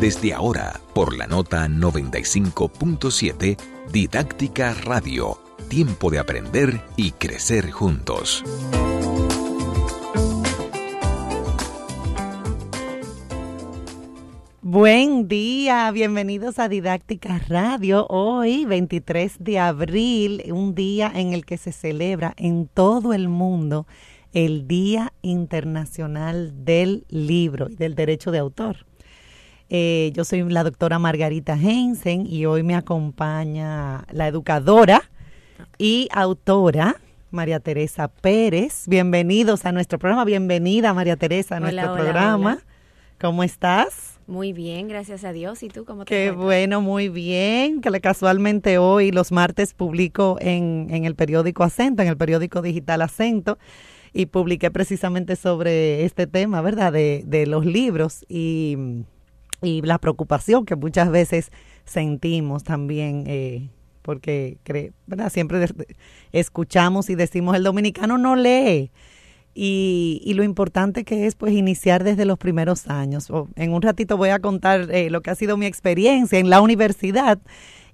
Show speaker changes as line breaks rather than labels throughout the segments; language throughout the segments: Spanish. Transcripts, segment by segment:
Desde ahora, por la nota 95.7, Didáctica Radio, tiempo de aprender y crecer juntos.
Buen día, bienvenidos a Didáctica Radio. Hoy, 23 de abril, un día en el que se celebra en todo el mundo el Día Internacional del Libro y del Derecho de Autor. Eh, yo soy la doctora Margarita Heinsen y hoy me acompaña la educadora y autora María Teresa Pérez. Bienvenidos a nuestro programa. Bienvenida María Teresa a nuestro programa. ¿Cómo estás?
Muy bien, gracias a Dios. ¿Y tú cómo te
Qué bueno, muy bien. Que casualmente hoy, los martes, publico en, en el periódico Acento, en el periódico digital Acento, y publiqué precisamente sobre este tema, ¿verdad? De, de los libros y y la preocupación que muchas veces sentimos también, eh, porque ¿verdad? siempre escuchamos y decimos el dominicano no lee. Y, y, lo importante que es pues iniciar desde los primeros años. en un ratito voy a contar eh, lo que ha sido mi experiencia en la universidad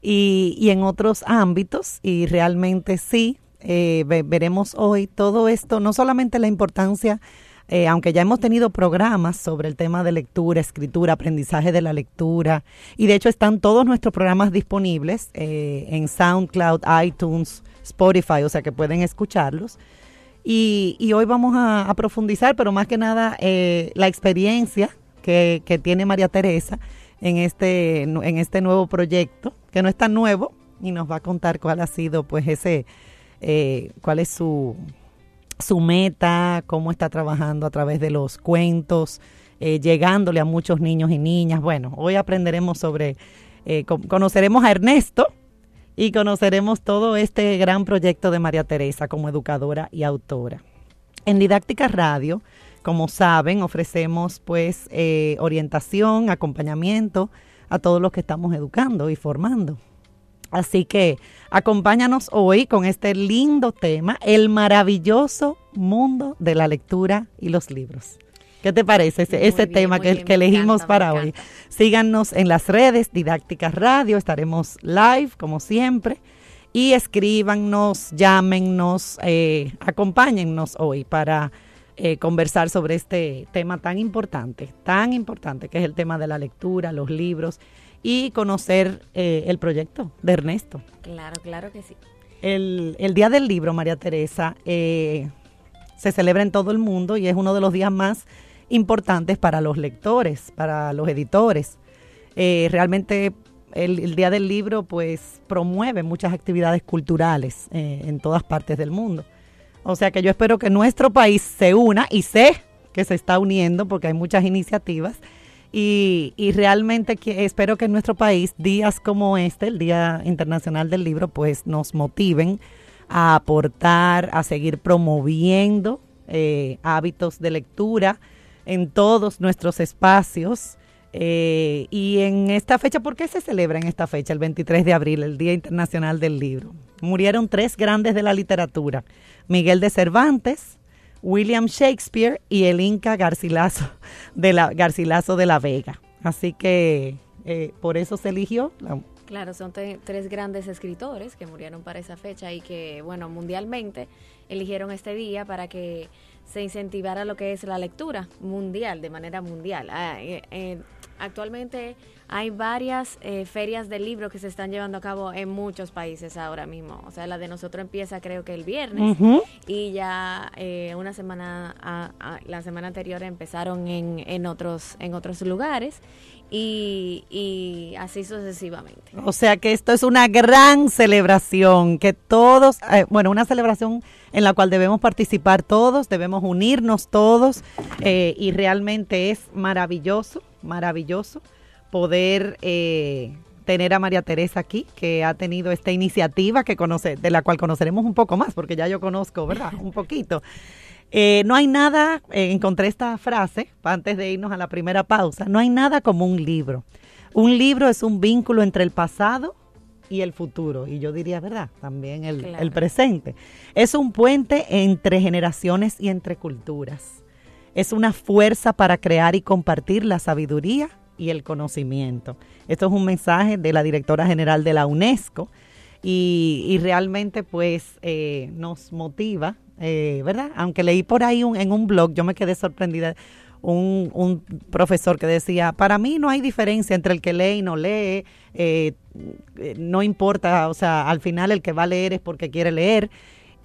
y, y en otros ámbitos y realmente sí, eh, veremos hoy todo esto, no solamente la importancia eh, aunque ya hemos tenido programas sobre el tema de lectura, escritura, aprendizaje de la lectura, y de hecho están todos nuestros programas disponibles eh, en SoundCloud, iTunes, Spotify, o sea que pueden escucharlos. Y, hoy vamos a, profundizar, pero más que nada, eh, la experiencia que, que, tiene María Teresa en este, en este nuevo proyecto, que no es tan nuevo, y nos va a contar cuál ha sido, pues, ese, cuál es su su meta, cómo está trabajando a través de los cuentos, eh, llegándole a muchos niños y niñas. Bueno, hoy aprenderemos sobre, eh, conoceremos a Ernesto y conoceremos todo este gran proyecto de María Teresa como educadora y autora. En Didáctica Radio, como saben, ofrecemos pues eh, orientación, acompañamiento a todos los que estamos educando y formando. Así que acompáñanos hoy con este lindo tema, el maravilloso mundo de la lectura y los libros. ¿Qué te parece ese, tema que, elegimos para hoy? Síganos en las redes Didácticas Radio, estaremos live como siempre y escríbanos, llámenos, eh, acompáñennos hoy para eh, conversar sobre este tema tan importante, tan importante que es el tema de la lectura, los libros y conocer eh, el proyecto de Ernesto.
Claro, claro que sí.
El, Día del Libro, María Teresa, eh, se celebra en todo el mundo y es uno de los días más importantes para los lectores, para los editores. Eh, realmente el, Día del Libro pues promueve muchas actividades culturales en todas partes del mundo. O sea que yo espero que nuestro país se una y sé que se está uniendo porque hay muchas iniciativas y, realmente espero que en nuestro país días como este, el Día Internacional del Libro, pues nos motiven a aportar, a seguir promoviendo eh, hábitos de lectura en todos nuestros espacios. Eh, y en esta fecha, ¿por qué se celebra en esta fecha, el 23 de abril, el Día Internacional del Libro? Murieron tres grandes de la literatura, Miguel de Cervantes, William Shakespeare y el Inca Garcilaso de la, Garcilaso de la Vega. Así que eh, por eso se eligió.
Claro, son tres grandes escritores que murieron para esa fecha y que, bueno, mundialmente eligieron este día para que se incentivara lo que es la lectura mundial, de manera mundial. Ah, eh, eh, actualmente hay varias eh, ferias de libros que se están llevando a cabo en muchos países ahora mismo. O sea, la de nosotros empieza creo que el viernes y ya eh, una semana, la semana anterior empezaron en, en, otros, en otros lugares y, y, así sucesivamente.
O sea que esto es una gran celebración, que todos, eh, bueno, una celebración en la cual debemos participar todos, debemos unirnos todos y realmente es maravilloso, maravilloso poder eh, tener a María Teresa aquí, que ha tenido esta iniciativa que conoce, de la cual conoceremos un poco más, porque ya yo conozco, ¿verdad? Un poquito. Eh, no hay nada, eh, encontré esta frase antes de irnos a la primera pausa, no hay nada como un libro. Un libro es un vínculo entre el pasado y el futuro, y yo diría, ¿verdad? También el, el presente. Es un puente entre generaciones y entre culturas. Es una fuerza para crear y compartir la sabiduría y el conocimiento. Esto es un mensaje de la directora general de la UNESCO y, realmente pues eh, nos motiva, eh, ¿verdad? Aunque leí por ahí en un blog, yo me quedé sorprendida. Un, un, profesor que decía, para mí no hay diferencia entre el que lee y no lee, eh, no importa, o sea, al final el que va a leer es porque quiere leer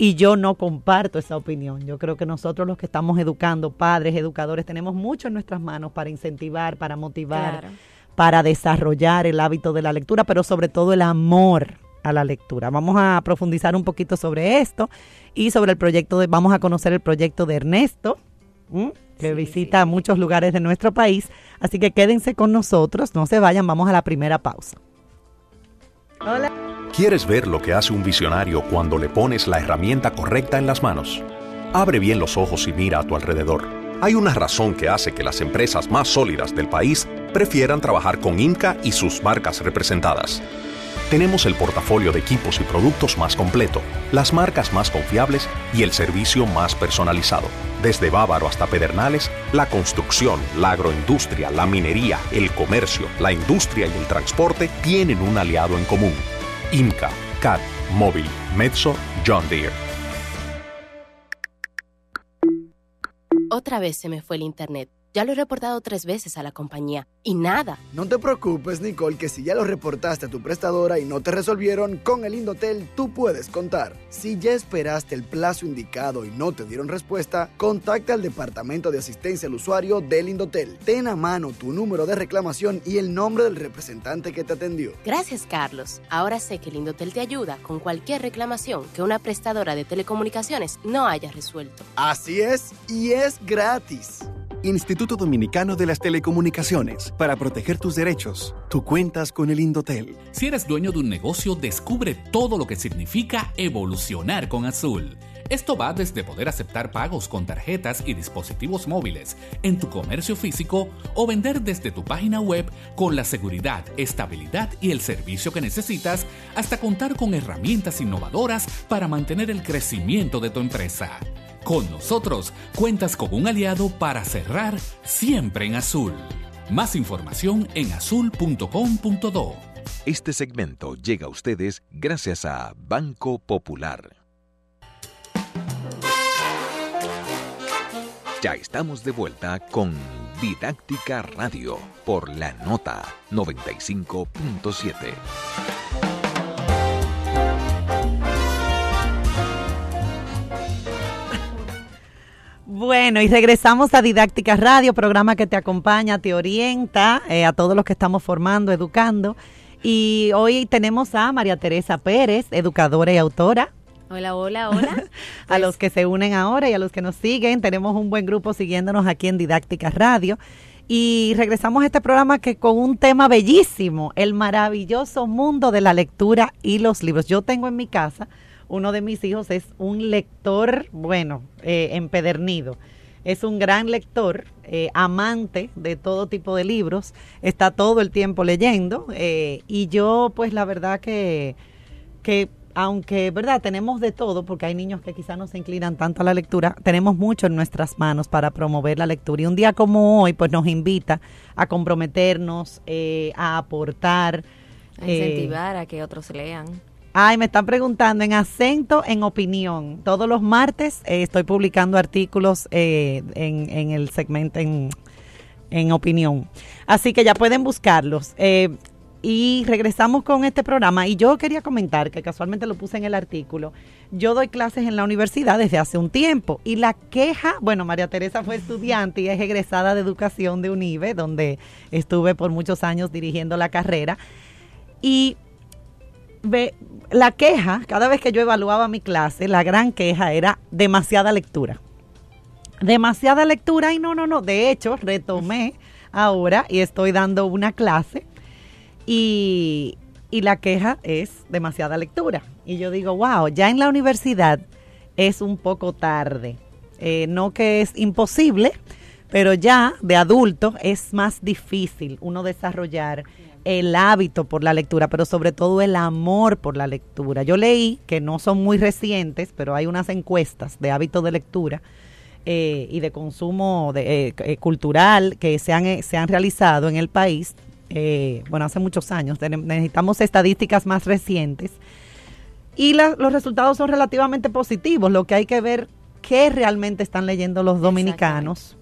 y yo no comparto esa opinión. Yo creo que nosotros los que estamos educando, padres, educadores, tenemos mucho en nuestras manos para incentivar, para motivar, para desarrollar el hábito de la lectura, pero sobre todo el amor a la lectura. Vamos a profundizar un poquito sobre esto y sobre el proyecto de, vamos a conocer el proyecto de Ernesto, que visita muchos lugares de nuestro país. Así que quédense con nosotros, no se vayan, vamos a la primera pausa.
Hola. ¿Quieres ver lo que hace un visionario cuando le pones la herramienta correcta en las manos? Abre bien los ojos y mira a tu alrededor. Hay una razón que hace que las empresas más sólidas del país prefieran trabajar con INCA y sus marcas representadas. Tenemos el portafolio de equipos y productos más completo, las marcas más confiables y el servicio más personalizado. Desde Bávaro hasta Pedernales, la construcción, la agroindustria, la minería, el comercio, la industria y el transporte tienen un aliado en común IMCA, CAT, Móvil, Mezzo, John Deere.
Otra vez se me fue el internet. Ya lo he reportado tres veces a la compañía y nada.
No te preocupes, Nicole, que si ya lo reportaste a tu prestadora y no te resolvieron, con el Indotel tú puedes contar. Si ya esperaste el plazo indicado y no te dieron respuesta, contacta al departamento de asistencia al usuario del Indotel. Ten a mano tu número de reclamación y el nombre del representante que te atendió.
Gracias, Carlos. Ahora sé que el Indotel te ayuda con cualquier reclamación que una prestadora de telecomunicaciones no haya resuelto.
Así es, y es gratis.
Instituto Dominicano de las Telecomunicaciones. Para proteger tus derechos, tú cuentas con el Indotel.
Si eres dueño de un negocio, descubre todo lo que significa evolucionar con Azul. Esto va desde poder aceptar pagos con tarjetas y dispositivos móviles en tu comercio físico o vender desde tu página web con la seguridad, estabilidad y el servicio que necesitas hasta contar con herramientas innovadoras para mantener el crecimiento de tu empresa. Con nosotros cuentas con un aliado para cerrar siempre en azul. Más información en azul.com.do.
Este segmento llega a ustedes gracias a Banco Popular. Ya estamos de vuelta con Didáctica Radio por la nota 95.7.
Bueno, y regresamos a Didáctica Radio, programa que te acompaña, te orienta eh, a todos los que estamos formando, educando. Y hoy tenemos a María Teresa Pérez, educadora y autora.
Hola, hola, hola.
a los que se unen ahora y a los que nos siguen, tenemos un buen grupo siguiéndonos aquí en Didáctica Radio. Y regresamos a este programa que con un tema bellísimo, el maravilloso mundo de la lectura y los libros. Yo tengo en mi casa uno de mis hijos es un lector, bueno, eh, empedernido. Es un gran lector, eh, amante de todo tipo de libros, está todo el tiempo leyendo eh, y yo pues la verdad que, que aunque, ¿verdad? Tenemos de todo, porque hay niños que quizás no se inclinan tanto a la lectura, tenemos mucho en nuestras manos para promover la lectura. Y un día como hoy, pues nos invita a comprometernos, a aportar.
A incentivar a que otros lean.
Ay, me están preguntando en acento, en opinión. Todos los martes eh, estoy publicando artículos eh, en, el segmento en, opinión. Así que ya pueden buscarlos. Eh, y regresamos con este programa. Y yo quería comentar, que casualmente lo puse en el artículo, yo doy clases en la universidad desde hace un tiempo. Y la queja, bueno, María Teresa fue estudiante y es egresada de educación de UNIBE, donde estuve por muchos años dirigiendo la carrera. Y ve, la queja, cada vez que yo evaluaba mi clase, la gran queja era demasiada lectura. Demasiada lectura y no, no, no. De hecho, retomé ahora y estoy dando una clase y, la queja es demasiada lectura. Y yo digo, wow, ya en la universidad es un poco tarde. Eh, no que es imposible, pero ya de adulto es más difícil uno desarrollar el hábito por la lectura, pero sobre todo el amor por la lectura. Yo leí que no son muy recientes, pero hay unas encuestas de hábito de lectura eh, y de consumo de, eh, cultural que se han, se han realizado en el país, bueno, hace muchos años, necesitamos estadísticas más recientes, y los resultados son relativamente positivos, lo que hay que ver qué realmente están leyendo los dominicanos,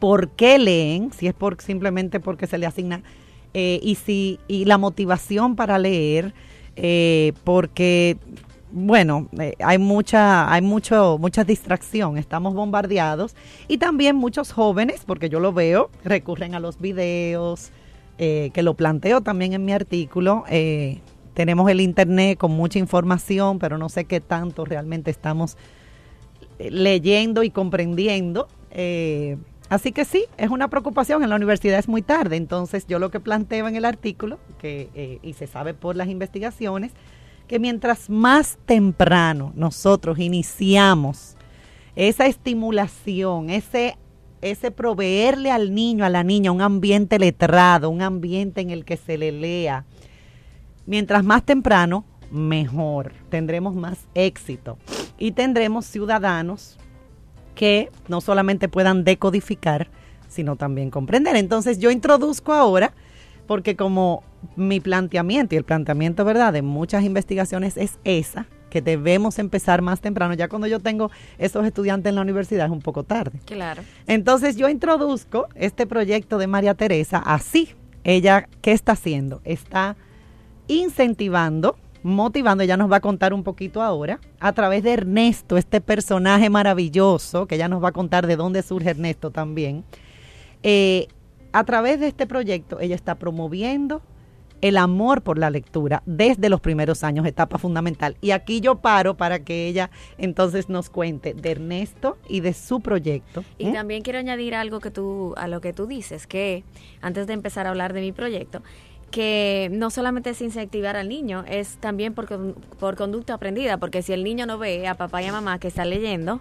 por qué leen, si es por simplemente porque se le asigna eh, y si y la motivación para leer, eh, porque bueno, eh, hay mucha, hay mucho, mucha distracción, estamos bombardeados y también muchos jóvenes, porque yo lo veo, recurren a los videos, que lo planteo también en mi artículo. tenemos el internet con mucha información, pero no sé qué tanto realmente estamos leyendo y comprendiendo. Eh, Así que sí, es una preocupación. En la universidad es muy tarde. Entonces, yo lo que planteo en el artículo, que, eh, y se sabe por las investigaciones, que mientras más temprano nosotros iniciamos esa estimulación, ese, ese proveerle al niño, a la niña, un ambiente letrado, un ambiente en el que se le lea, mientras más temprano, mejor. Tendremos más éxito y tendremos ciudadanos que no solamente puedan decodificar, sino también comprender. Entonces yo introduzco ahora, porque como mi planteamiento y el planteamiento, ¿verdad?, de muchas investigaciones es esa, que debemos empezar más temprano. Ya cuando yo tengo esos estudiantes en la universidad es un poco tarde.
Claro.
Entonces yo introduzco este proyecto de María Teresa así. Ella, ¿qué está haciendo? Está incentivando motivando, ella nos va a contar un poquito ahora, a través de Ernesto, este personaje maravilloso, que ella nos va a contar de dónde surge Ernesto también. Eh, a través de este proyecto, ella está promoviendo el amor por la lectura desde los primeros años, etapa fundamental. Y aquí yo paro para que ella entonces nos cuente de Ernesto y de su proyecto.
Y ¿Mm? también quiero añadir algo que tú, a lo que tú dices, que antes de empezar a hablar de mi proyecto, que no solamente es incentivar al niño, es también por, por conducta aprendida, porque si el niño no ve a papá y a mamá que está leyendo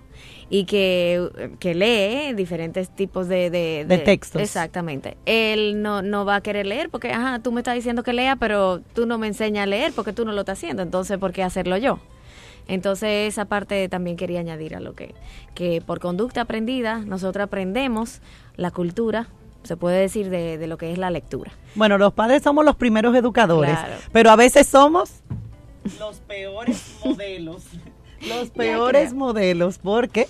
y que, lee diferentes tipos de,
de, textos.
Exactamente. Él no, no va a querer leer porque, ajá, tú me estás diciendo que lea, pero tú no me enseñas a leer porque tú no lo estás haciendo, entonces, ¿por qué hacerlo yo? Entonces esa parte también quería añadir a lo que, que por conducta aprendida nosotros aprendemos la cultura, se puede decir, de, lo que es la lectura.
Bueno, los padres somos los primeros educadores, pero a veces somos los peores modelos. Los peores modelos, porque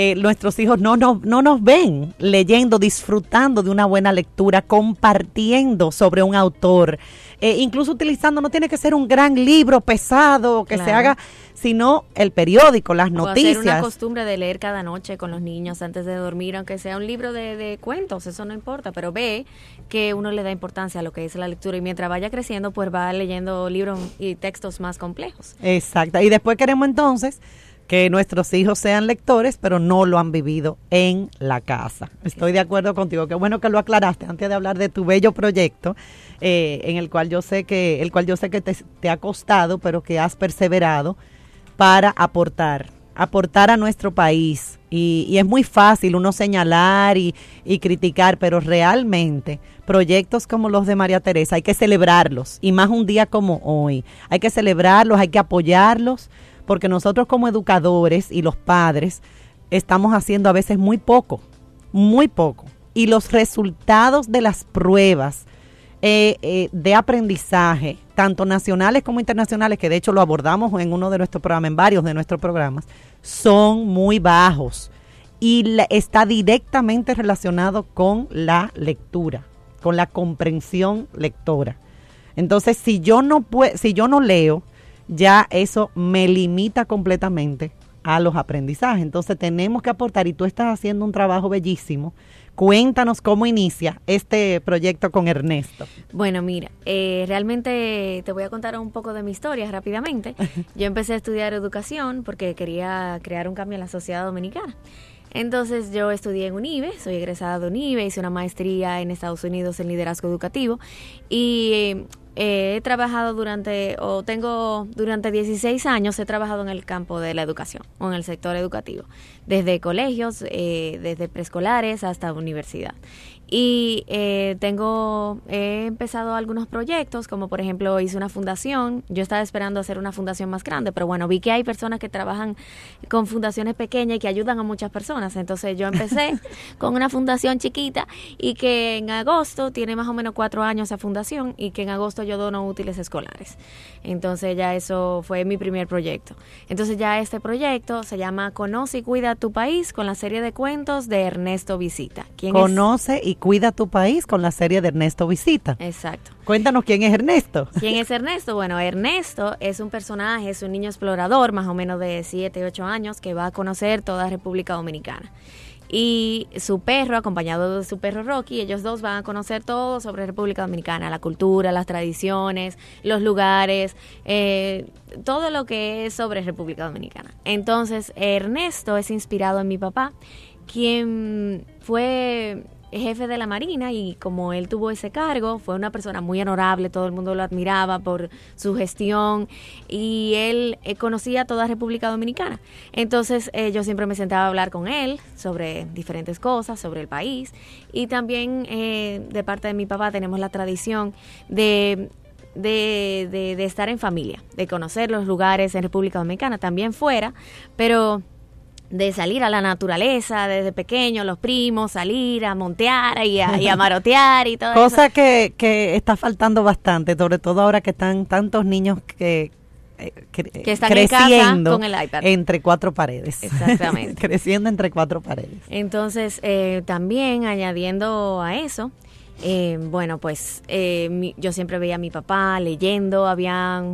eh, nuestros hijos no, no, no nos ven leyendo, disfrutando de una buena lectura, compartiendo sobre un autor, eh, incluso utilizando, no tiene que ser un gran libro pesado que se haga sino el periódico, las noticias.
Hacer una costumbre de leer cada noche con los niños antes de dormir, aunque sea un libro de, cuentos, eso no importa, pero ve que uno le da importancia a lo que es la lectura y mientras vaya creciendo, pues va leyendo libros y textos más complejos.
Exacto. Y después queremos entonces que nuestros hijos sean lectores, pero no lo han vivido en la casa. Estoy de acuerdo contigo. Qué bueno que lo aclaraste antes de hablar de tu bello proyecto, eh, en el cual yo sé que, el cual yo sé que te, te ha costado, pero que has perseverado para aportar, aportar a nuestro país. Y, es muy fácil uno señalar y, y, criticar, pero realmente proyectos como los de María Teresa hay que celebrarlos, y más un día como hoy. Hay que celebrarlos, hay que apoyarlos, porque nosotros como educadores y los padres estamos haciendo a veces muy poco, muy poco. Y los resultados de las pruebas eh, eh, de aprendizaje, tanto nacionales como internacionales, que de hecho lo abordamos en uno de nuestros programas, en varios de nuestros programas, son muy bajos y está directamente relacionado con la lectura, con la comprensión lectora. Entonces, si yo no si yo no leo, ya eso me limita completamente a los aprendizajes. Entonces, tenemos que aportar y tú estás haciendo un trabajo bellísimo Cuéntanos cómo inicia este proyecto con Ernesto.
Bueno, mira, eh, realmente te voy a contar un poco de mi historia rápidamente. Yo empecé a estudiar educación porque quería crear un cambio en la sociedad dominicana. Entonces yo estudié en UNIBE, soy egresada de UNIBE, hice una maestría en Estados Unidos en liderazgo educativo y eh, he trabajado durante, o tengo durante 16 años, he trabajado en el campo de la educación o en el sector educativo, desde colegios, eh, desde preescolares hasta universidad. Y eh, tengo, he empezado algunos proyectos, como por ejemplo hice una fundación. Yo estaba esperando hacer una fundación más grande, pero bueno, vi que hay personas que trabajan con fundaciones pequeñas y que ayudan a muchas personas. Entonces yo empecé con una fundación chiquita y que en agosto tiene más o menos cuatro años esa fundación y que en agosto yo dono útiles escolares. Entonces ya eso fue mi primer proyecto. Entonces ya este proyecto se llama Conoce y Cuida tu País con la serie de cuentos de Ernesto Visita.
¿Quién Conoce y Cuida tu país con la serie de Ernesto Visita.
Exacto.
Cuéntanos quién es Ernesto.
¿Quién es Ernesto? Bueno, Ernesto es un personaje, es un niño explorador, más o menos de 7, 8 años, que va a conocer toda República Dominicana y su perro, acompañado de su perro Rocky, ellos dos van a conocer todo sobre República Dominicana, la cultura, las tradiciones, los lugares, eh, todo lo que es sobre República Dominicana. Entonces, Ernesto es inspirado en mi papá, quien fue jefe de la Marina y como él tuvo ese cargo, fue una persona muy honorable, todo el mundo lo admiraba por su gestión y él eh, conocía toda República Dominicana. Entonces eh, yo siempre me sentaba a hablar con él sobre diferentes cosas, sobre el país y también eh, de parte de mi papá tenemos la tradición de de, de, de estar en familia, de conocer los lugares en República Dominicana, también fuera, pero de salir a la naturaleza desde pequeño, los primos, salir a montear y a, marotear y todo
Cosa eso. Que, que está faltando bastante, sobre todo ahora que están tantos niños que,
eh, que están creciendo con el iPad.
entre cuatro paredes.
Exactamente.
creciendo entre cuatro paredes.
Entonces, eh, también añadiendo a eso, eh, bueno, pues eh, yo siempre veía a mi papá leyendo, había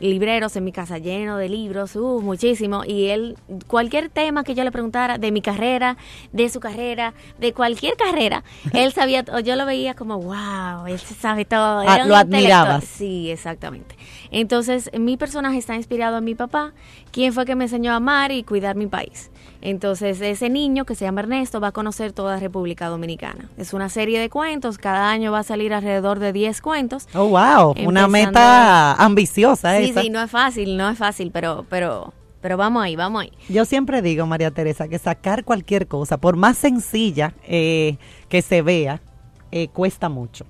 libreros en mi casa llenos de libros, uh, muchísimo, y él, cualquier tema que yo le preguntara de mi carrera, de su carrera, de cualquier carrera, él sabía, yo lo veía como, wow, él se sabe todo.
Ah, lo admiraba.
Sí, exactamente. Entonces, mi personaje está inspirado en mi papá, quien fue que me enseñó a amar y cuidar mi país. Entonces, ese niño que se llama Ernesto va a conocer toda República Dominicana. Es una serie de cuentos, cada año va a salir alrededor de 10 cuentos.
Oh, wow, una meta ambiciosa
sí, Sí, no es fácil, no es fácil, pero pero pero vamos ahí, vamos ahí.
Yo siempre digo, María Teresa, que sacar cualquier cosa, por más sencilla eh, que se vea, eh, cuesta mucho.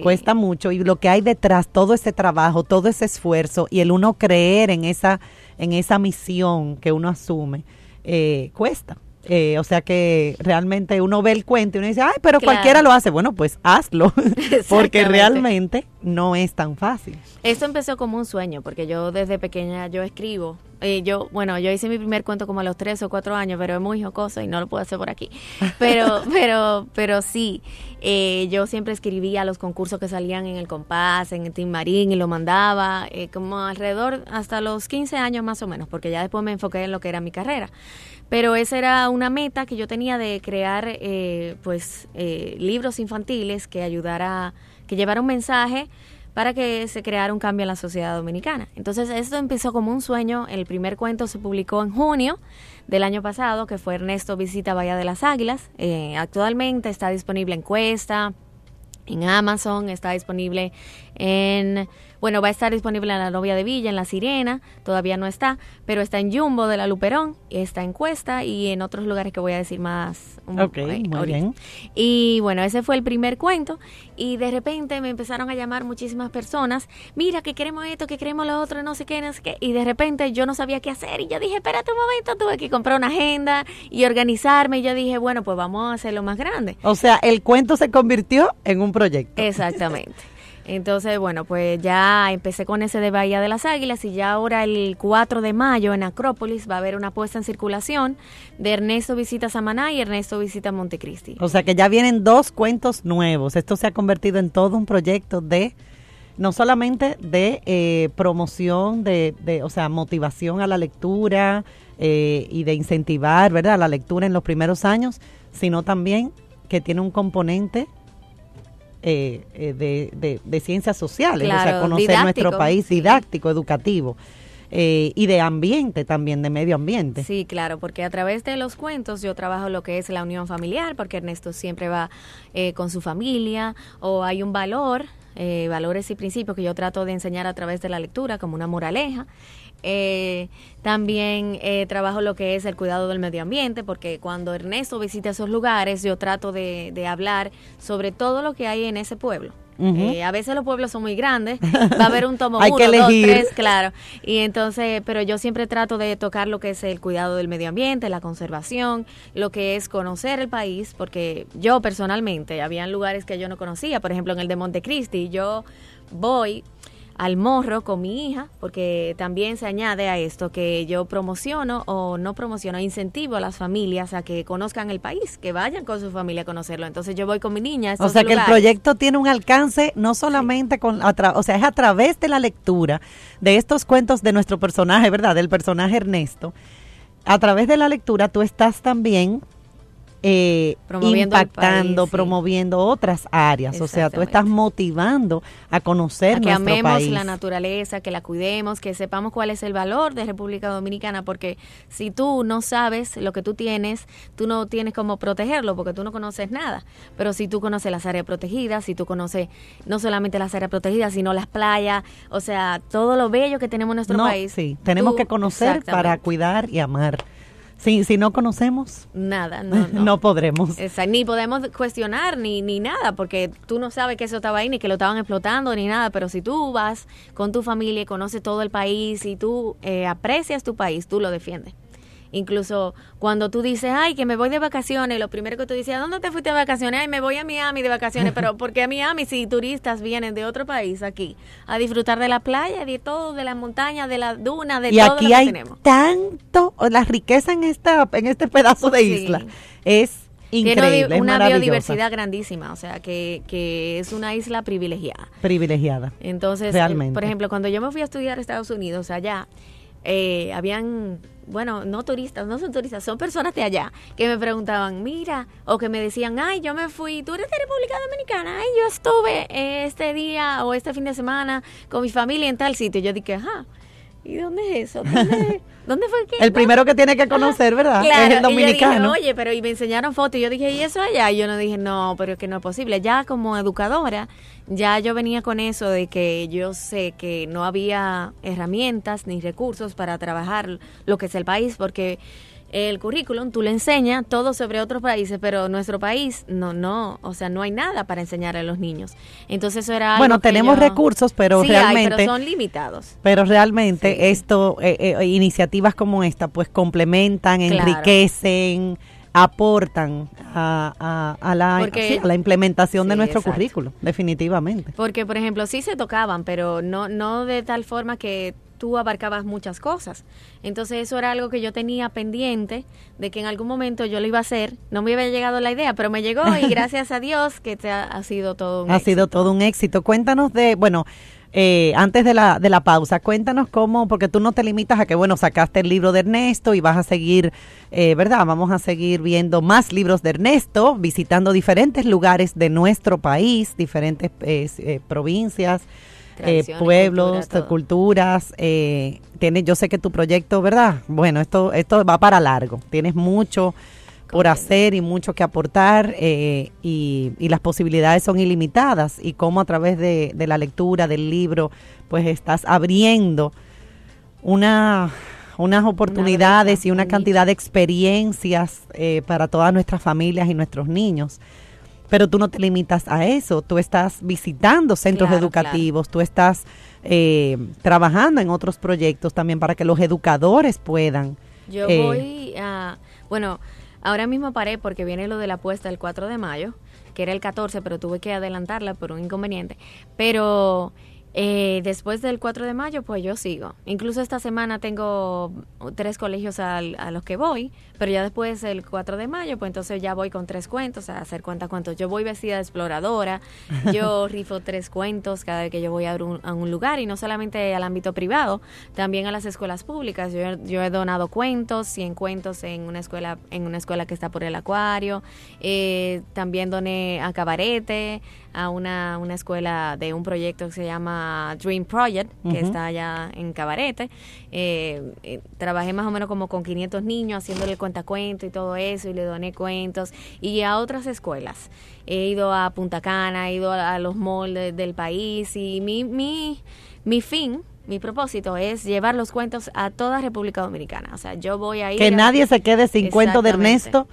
Cuesta mucho y lo que hay detrás, todo ese trabajo, todo ese esfuerzo y el uno creer en esa, en esa misión que uno asume, eh, cuesta. Eh, o sea que realmente uno ve el cuento y uno dice, ay, pero cualquiera lo hace. Bueno, pues hazlo, porque realmente no es tan fácil.
Esto empezó como un sueño, porque yo desde pequeña yo escribo. Eh, yo, bueno, yo hice mi primer cuento como a los tres o cuatro años, pero es muy jocoso y no lo puedo hacer por aquí. Pero, pero, pero sí, eh, yo siempre escribía los concursos que salían en el compás, en el Team Marín y lo mandaba como alrededor hasta los 15 años más o menos, porque ya después me enfoqué en lo que era mi carrera. Pero esa era una meta que yo tenía de crear eh, pues eh, libros infantiles que ayudara, que llevara un mensaje para que se creara un cambio en la sociedad dominicana. Entonces esto empezó como un sueño. El primer cuento se publicó en junio del año pasado, que fue Ernesto Visita Bahía de las Águilas. Eh, actualmente está disponible en Cuesta, en Amazon, está disponible en bueno, va a estar disponible en La Novia de Villa, en La Sirena, todavía no está, pero está en Jumbo de la Luperón, está en Cuesta y en otros lugares que voy a decir más.
ok, muy bien.
Y bueno, ese fue el primer cuento y de repente me empezaron a llamar muchísimas personas, mira que queremos esto, que queremos lo otro, no sé qué, no sé qué, y de repente yo no sabía qué hacer y yo dije, espérate un momento, tuve que comprar una agenda y organizarme y yo dije, bueno, pues vamos a hacerlo más grande.
O sea, el cuento se convirtió en un proyecto.
Exactamente. Entonces, bueno, pues ya empecé con ese de Bahía de las Águilas y ya ahora el 4 de mayo en Acrópolis va a haber una puesta en circulación de Ernesto Visita Samaná y Ernesto Visita Montecristi.
O sea que ya vienen dos cuentos nuevos. Esto se ha convertido en todo un proyecto de no solamente de eh, promoción, de, de, o sea, motivación a la lectura eh, y de incentivar, ¿verdad?, la lectura en los primeros años, sino también que tiene un componente eh, eh, de, de, ciencias sociales, o sea, conocer nuestro país didáctico, educativo. Eh, y de ambiente también, de medio ambiente.
Sí, claro, porque a través de los cuentos yo trabajo lo que es la unión familiar, porque Ernesto siempre va con su familia, o hay un valor eh, valores y principios que yo trato de enseñar a través de la lectura, como una moraleja. Eh, también eh, trabajo lo que es el cuidado del medio ambiente, porque cuando Ernesto visita esos lugares, yo trato de, de hablar sobre todo lo que hay en ese pueblo. Eh, a veces los pueblos son muy grandes, va a haber un tomo uno, dos, tres, claro. Y entonces, pero yo siempre trato de tocar lo que es el cuidado del medio ambiente, la conservación, lo que es conocer el país, porque yo personalmente, habían lugares que yo no conocía, por ejemplo en el de Montecristi, yo voy al morro con mi hija, porque también se añade a esto que yo promociono o no promociono, incentivo a las familias a que conozcan el país, que vayan con su familia a conocerlo. Entonces yo voy con mi niña.
o sea que el proyecto tiene un alcance no solamente con, o sea, es a través de la lectura de estos cuentos de nuestro personaje, ¿verdad? Del personaje Ernesto. A través de la lectura tú estás también eh, impactando, promoviendo otras áreas. O sea, tú estás motivando a conocer a que amemos
la naturaleza, que la cuidemos, que sepamos cuál es el valor de República Dominicana, porque si tú no sabes lo que tú tienes, tú no tienes cómo protegerlo, porque tú no conoces nada. Pero si tú conoces las áreas protegidas, si tú conoces no solamente las áreas protegidas, sino las playas, o sea, todo lo bello que tenemos en nuestro país.
Sí, tenemos que conocer para cuidar y amar. Si, si no conocemos,
nada, no,
no. podremos.
ni podemos cuestionar ni, ni nada, porque tú no sabes que eso estaba ahí, ni que lo estaban explotando, ni nada. Pero si tú vas con tu familia y conoces todo el país y tú eh, aprecias tu país, tú lo defiendes. Incluso cuando tú dices, ay, que me voy de vacaciones, lo primero que tú dices, ¿a dónde te fuiste de vacaciones? Ay, me voy a Miami de vacaciones, pero ¿por qué a Miami si turistas vienen de otro país aquí a disfrutar de la playa, de todo, de la montaña, de la duna, de
y todo aquí hay tanto, la riqueza en esta en este pedazo de isla es Increíble,
Tiene una biodiversidad grandísima, o sea, que, que es una isla privilegiada.
Privilegiada.
Entonces, Realmente. por ejemplo, cuando yo me fui a estudiar a Estados Unidos, allá, eh, habían bueno, no turistas, no son turistas, son personas de allá que me preguntaban, mira, o que me decían, ay, yo me fui, tú eres de República Dominicana, ay, yo estuve este día o este fin de semana con mi familia en tal sitio. Yo dije, ajá, ¿y dónde es eso? ¿Dónde, fue que?
El primero que tiene que conocer, ¿verdad? es el dominicano.
Oye, pero y me enseñaron fotos y yo dije, ¿y eso allá? Y yo no dije, no, pero es que no es posible. Ya como educadora, ya yo venía con eso de que yo sé que no había herramientas ni recursos para trabajar lo que es el país, porque el currículum tú le enseñas todo sobre otros países, pero nuestro país no, no, o sea, no hay nada para enseñar a los niños. Entonces eso era algo
Bueno, tenemos recursos, pero realmente
pero son limitados.
Pero realmente esto eh, eh, iniciativas como esta pues complementan, enriquecen aportan a, a, la, la, implementación de nuestro currículo, definitivamente.
Porque, por ejemplo, sí se tocaban, pero no, no de tal forma que tú abarcabas muchas cosas. Entonces eso era algo que yo tenía pendiente de que en algún momento yo lo iba a hacer. No me había llegado la idea, pero me llegó y gracias a Dios que te ha, ha sido todo un
ha sido todo un éxito. Cuéntanos de, bueno, eh, antes de la, de la pausa, cuéntanos cómo, porque tú no te limitas a que, bueno, sacaste el libro de Ernesto y vas a seguir, eh, ¿verdad? Vamos a seguir viendo más libros de Ernesto, visitando diferentes lugares de nuestro país, diferentes eh, provincias. Pueblos, culturas, tienes, yo sé que tu proyecto, ¿verdad? Bueno, esto, esto va para largo. Tienes mucho por hacer y mucho que aportar eh, y, las posibilidades son ilimitadas y cómo a través de, la lectura del libro pues estás abriendo una unas oportunidades y una cantidad de experiencias eh, para todas nuestras familias y nuestros niños. Pero tú no te limitas a eso, tú estás visitando centros educativos, tú estás eh, trabajando en otros proyectos también para que los educadores puedan.
Yo voy a, bueno, Ahora mismo paré porque viene lo de la apuesta el 4 de mayo, que era el 14, pero tuve que adelantarla por un inconveniente. Pero eh, después del 4 de mayo, pues yo sigo. Incluso esta semana tengo tres colegios a los que voy, pero ya después del 4 de mayo, pues entonces ya voy con tres cuentos a hacer cuentas cuentos. Yo voy vestida de exploradora, yo rifo tres cuentos cada vez que yo voy a un, lugar y no solamente al ámbito privado, también a las escuelas públicas. Yo, yo he donado cuentos, 100 cuentos en una escuela en una escuela que está por el acuario. Eh, también doné a Cabarete, a una, una escuela de un proyecto que se llama Dream Project, que está allá en Cabarete. Eh, eh, trabajé más o menos como con 500 niños haciéndole cuentacuento y todo eso y le doné cuentos y a otras escuelas. He ido a Punta Cana, he ido a, los malls del país y mi, mi, mi fin mi propósito es llevar los cuentos a toda República Dominicana. O sea, yo voy a ir.
Que nadie se quede sin cuento de Ernesto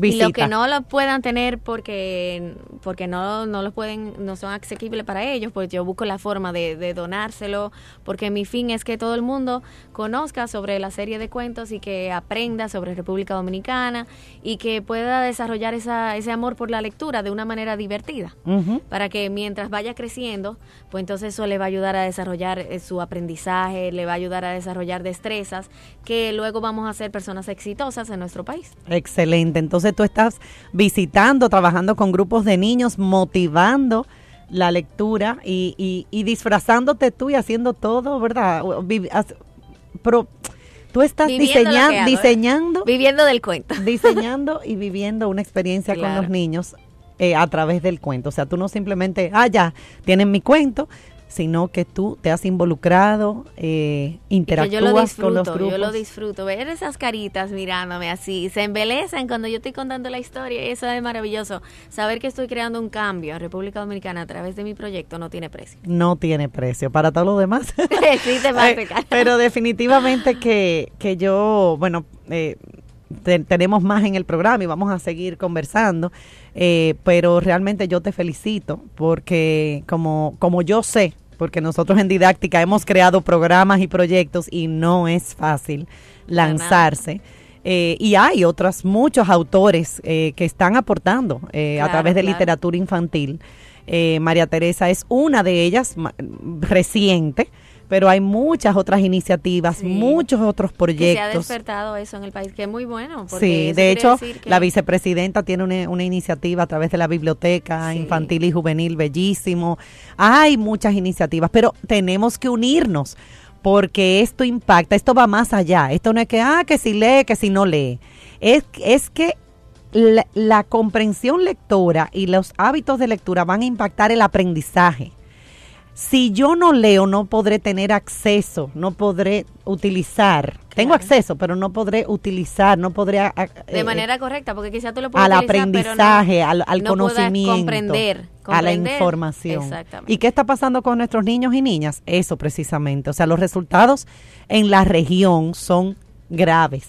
y lo que no lo puedan tener porque porque no, no los pueden, no son asequibles para ellos, pues yo busco la forma de, de, donárselo, porque mi fin es que todo el mundo conozca sobre la serie de cuentos y que aprenda sobre República Dominicana y que pueda desarrollar esa, ese amor por la lectura de una manera divertida, para que mientras vaya creciendo, pues entonces eso le va a ayudar a desarrollar eh, su aprendizaje, le va a ayudar a desarrollar destrezas que luego vamos a ser personas exitosas en nuestro país.
Excelente, entonces tú estás visitando, trabajando con grupos de niños, motivando la lectura y, y, disfrazándote tú y haciendo todo, ¿verdad? tú estás diseñando, diseñando.
Viviendo del cuento.
Diseñando y viviendo una experiencia con los niños eh, a través del cuento. O sea, tú no simplemente, ah, ya, tienen mi cuento, sino que tú te has involucrado, eh, interactúas con los grupos.
Yo lo disfruto, ver esas caritas mirándome así, se embelezan cuando yo estoy contando la historia y eso es maravilloso. Saber que estoy creando un cambio en República Dominicana a través de mi proyecto no tiene precio.
No tiene precio, para todo lo demás. sí, te va a Pero definitivamente que, que yo, bueno, eh, tenemos más en el programa y vamos a seguir conversando, eh, pero realmente yo te felicito porque como, como yo sé, porque nosotros en didáctica hemos creado programas y proyectos y no es fácil lanzarse. Eh, y hay otros muchos autores eh, que están aportando a través de literatura infantil. María Teresa es una de ellas, reciente, pero hay muchas otras iniciativas, muchos otros proyectos. se ha
despertado eso en el país, que es muy bueno.
Sí, de hecho, la vicepresidenta tiene una, iniciativa a través de la biblioteca infantil y juvenil, bellísimo. Hay muchas iniciativas, pero tenemos que unirnos porque esto impacta, esto va más allá. Esto no es que, ah, que si lee, que si no lee. Es, es que la, la comprensión lectora y los hábitos de lectura van a impactar el aprendizaje si yo no leo, no podré tener acceso, no podré utilizar. Tengo acceso, pero no podré utilizar, no podré...
de eh, manera correcta, porque quizá tú lo puedes
Al aprendizaje, al, conocimiento.
Comprender,
A la información. Exactamente. ¿Y qué está pasando con nuestros niños y niñas? Eso precisamente. O sea, los resultados en la región son graves.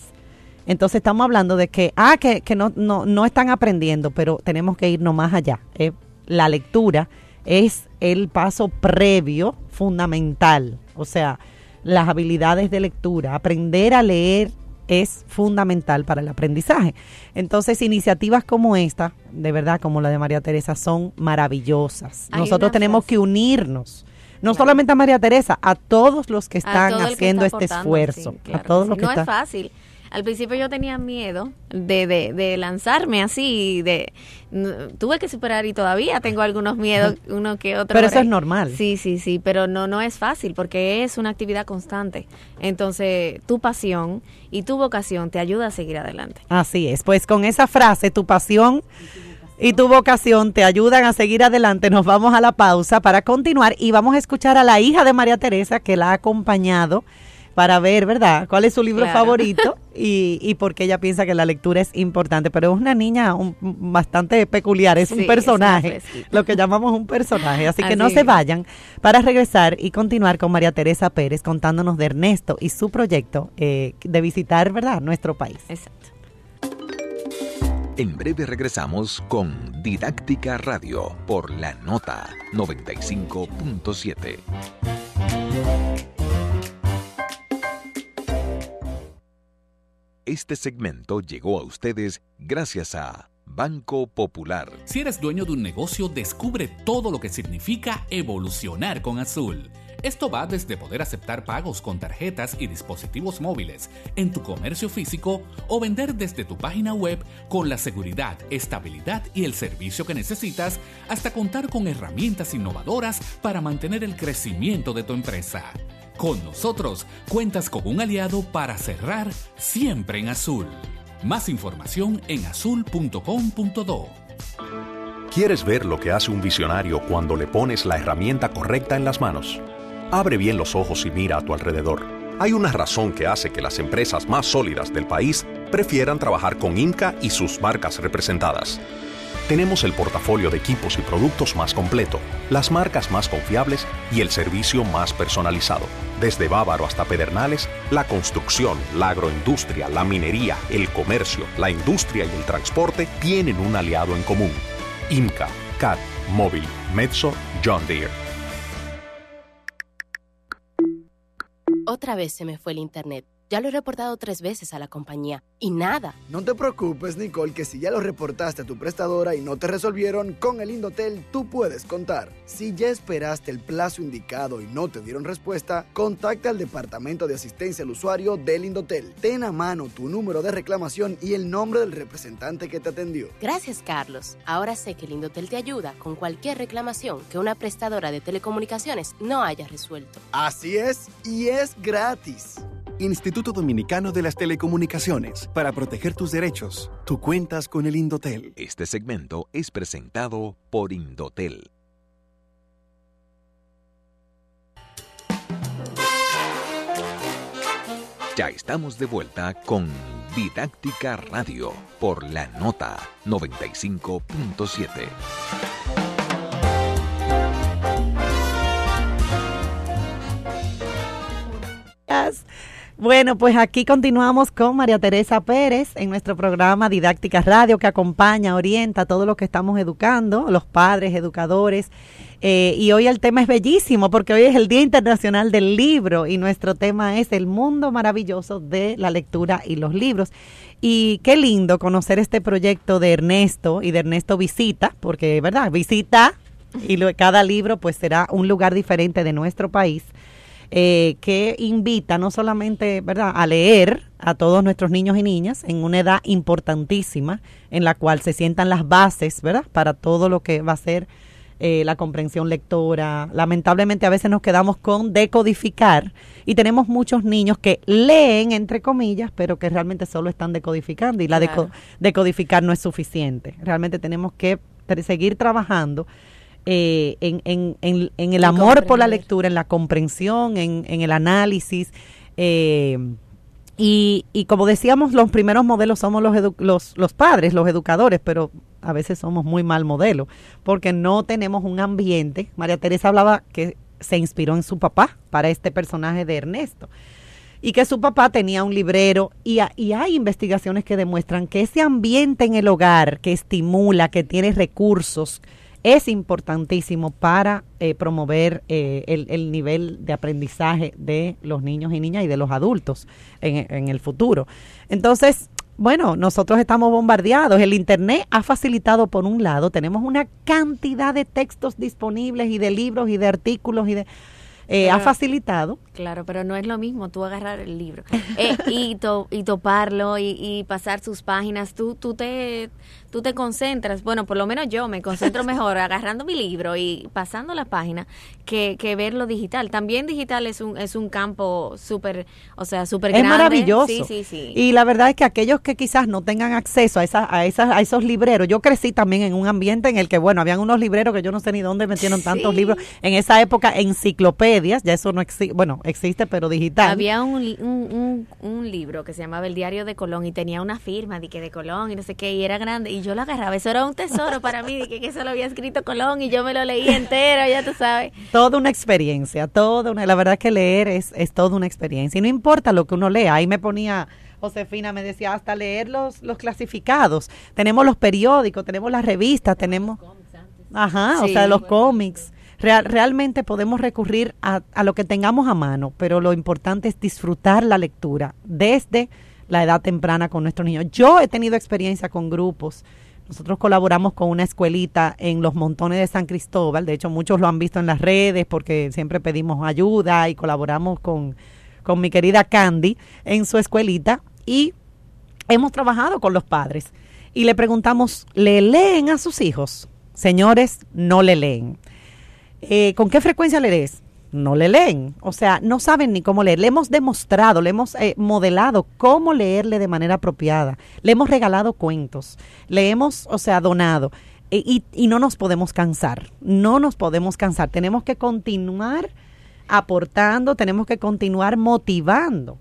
Entonces estamos hablando de que, ah, que, que no, no, no están aprendiendo, pero tenemos que irnos más allá. Eh, la lectura es el paso previo fundamental. O sea, las habilidades de lectura, aprender a leer es fundamental para el aprendizaje. Entonces, iniciativas como esta, de verdad, como la de María Teresa, son maravillosas. Nosotros tenemos que unirnos. No solamente a María Teresa, a todos los que están haciendo este esfuerzo. a todos los que
no es fácil. Al principio yo tenía miedo de, de, de lanzarme así, de tuve que superar y todavía tengo algunos miedos, uno que otro.
Pero eso es normal.
Sí, sí, sí, pero no, no es fácil porque es una actividad constante. Entonces, tu pasión y tu vocación te ayuda a seguir adelante.
Así es, pues con esa frase, tu pasión y tu vocación te ayudan a seguir adelante. Nos vamos a la pausa para continuar y vamos a escuchar a la hija de María Teresa que la ha acompañado para ver, ¿verdad?, cuál es su libro favorito y, y por qué ella piensa que la lectura es importante. Pero es una niña bastante peculiar, es un personaje, lo que llamamos un personaje. Así, que no se vayan para regresar y continuar con María Teresa Pérez contándonos de Ernesto y su proyecto eh, de visitar, ¿verdad?, nuestro país.
Exacto.
En breve regresamos con Didáctica Radio por la nota 95.7. Este segmento llegó a ustedes gracias a Banco Popular.
Si eres dueño de un negocio, descubre todo lo que significa evolucionar con Azul. Esto va desde poder aceptar pagos con tarjetas y dispositivos móviles en tu comercio físico o vender desde tu página web con la seguridad, estabilidad y el servicio que necesitas hasta contar con herramientas innovadoras para mantener el crecimiento de tu empresa. Con nosotros cuentas con un aliado para cerrar siempre en azul. Más información en azul.com.do.
¿Quieres ver lo que hace un visionario cuando le pones la herramienta correcta en las manos? Abre bien los ojos y mira a tu alrededor. Hay una razón que hace que las empresas más sólidas del país prefieran trabajar con INCA y sus marcas representadas. Tenemos el portafolio de equipos y productos más completo, las marcas más confiables y el servicio más personalizado. Desde Bávaro hasta Pedernales, la construcción, la agroindustria, la minería, el comercio, la industria y el transporte tienen un aliado en común IMCA, CAT, Móvil, Mezzo, John Deere.
Otra vez se me fue el internet. Ya lo he reportado tres veces a la compañía y nada.
No te preocupes, Nicole, que si ya lo reportaste a tu prestadora y no te resolvieron, con el Indotel tú puedes contar. Si ya esperaste el plazo indicado y no te dieron respuesta, contacta al Departamento de Asistencia al Usuario del Indotel. Ten a mano tu número de reclamación y el nombre del representante que te atendió.
Gracias, Carlos. Ahora sé que el Indotel te ayuda con cualquier reclamación que una prestadora de telecomunicaciones no haya resuelto.
Así es, y es gratis.
Instituto Dominicano de las Telecomunicaciones. Para proteger tus derechos, tú cuentas con el Indotel.
Este segmento es presentado por Indotel. Ya estamos de vuelta con Didáctica Radio por la nota 95.7.
Bueno, pues aquí continuamos con María Teresa Pérez en nuestro programa Didáctica Radio que acompaña, orienta a todos los que estamos educando, los padres, educadores. Eh, y hoy el tema es bellísimo porque hoy es el Día Internacional del Libro y nuestro tema es el mundo maravilloso de la lectura y los libros. Y qué lindo conocer este proyecto de Ernesto y de Ernesto Visita, porque, ¿verdad? Visita y cada libro pues será un lugar diferente de nuestro país eh, que invita no solamente ¿verdad? a leer a todos nuestros niños y niñas en una edad importantísima en la cual se sientan las bases ¿verdad? para todo lo que va a ser eh, la comprensión lectora. Lamentablemente a veces nos quedamos con decodificar y tenemos muchos niños que leen, entre comillas, pero que realmente solo están decodificando y la decodificar no es suficiente. Realmente tenemos que seguir trabajando eh, en, en, en, el amor por la lectura, en la comprensión, en, el análisis. Eh, y, y, como decíamos, los primeros modelos somos los, los, los padres, los educadores, pero a veces somos muy mal modelo, porque no tenemos un ambiente. María Teresa hablaba que se inspiró en su papá para este personaje de Ernesto y que su papá tenía un librero y, y, hay investigaciones que demuestran que ese ambiente en el hogar que estimula, que tiene recursos, es importantísimo para eh, promover eh, el, nivel de aprendizaje de los niños y niñas y de los adultos en, en el futuro. Entonces, bueno, nosotros estamos bombardeados. El Internet ha facilitado, por un lado, tenemos una cantidad de textos disponibles y de libros y de artículos y de eh, ha facilitado.
Claro, pero no es lo mismo tú agarrar el libro eh, y, y toparlo y, pasar sus páginas. Tú, tú, te, tú te concentras, bueno, por lo menos yo me concentro mejor agarrando mi libro y pasando la página que, que verlo digital. También digital es un, es un campo súper, o sea, súper grande.
Es maravilloso. Sí, sí, sí. Y la verdad es que aquellos que quizás no tengan acceso a, esas, a, esas, a esos libreros, yo crecí también en un ambiente en el que, bueno, habían unos libreros que yo no sé ni dónde metieron tantos libros. En esa época, enciclopedia ya eso no existe, bueno, existe pero digital.
Había un, un, un, libro que se llamaba El Diario de Colón y tenía una firma de que de Colón y no sé qué, y era grande, y yo lo agarraba, eso era un tesoro para mí, de que, eso lo había escrito Colón y yo me lo leí entero, ya tú sabes.
Toda una experiencia, toda una, la verdad que leer es, es toda una experiencia, y no importa lo que uno lea, ahí me ponía... Josefina me decía hasta leer los, los clasificados. Tenemos los periódicos, tenemos las revistas, tenemos... Ajá, o sea, los cómics realmente podemos recurrir a, a lo que tengamos a mano, pero lo importante es disfrutar la lectura desde la edad temprana con nuestros niños. Yo he tenido experiencia con grupos. Nosotros colaboramos con una escuelita en los montones de San Cristóbal. De hecho, muchos lo han visto en las redes porque siempre pedimos ayuda y colaboramos con, con mi querida Candy en su escuelita. Y hemos trabajado con los padres. Y le preguntamos, ¿le leen a sus hijos? Señores, no le leen. Eh, ¿Con qué frecuencia lees? No le leen, o sea, no saben ni cómo leer. Le hemos demostrado, le hemos eh, modelado cómo leerle de manera apropiada. Le hemos regalado cuentos, le hemos, o sea, donado. y, y no nos podemos cansar, no nos podemos cansar, tenemos que continuar aportando, tenemos que continuar motivando.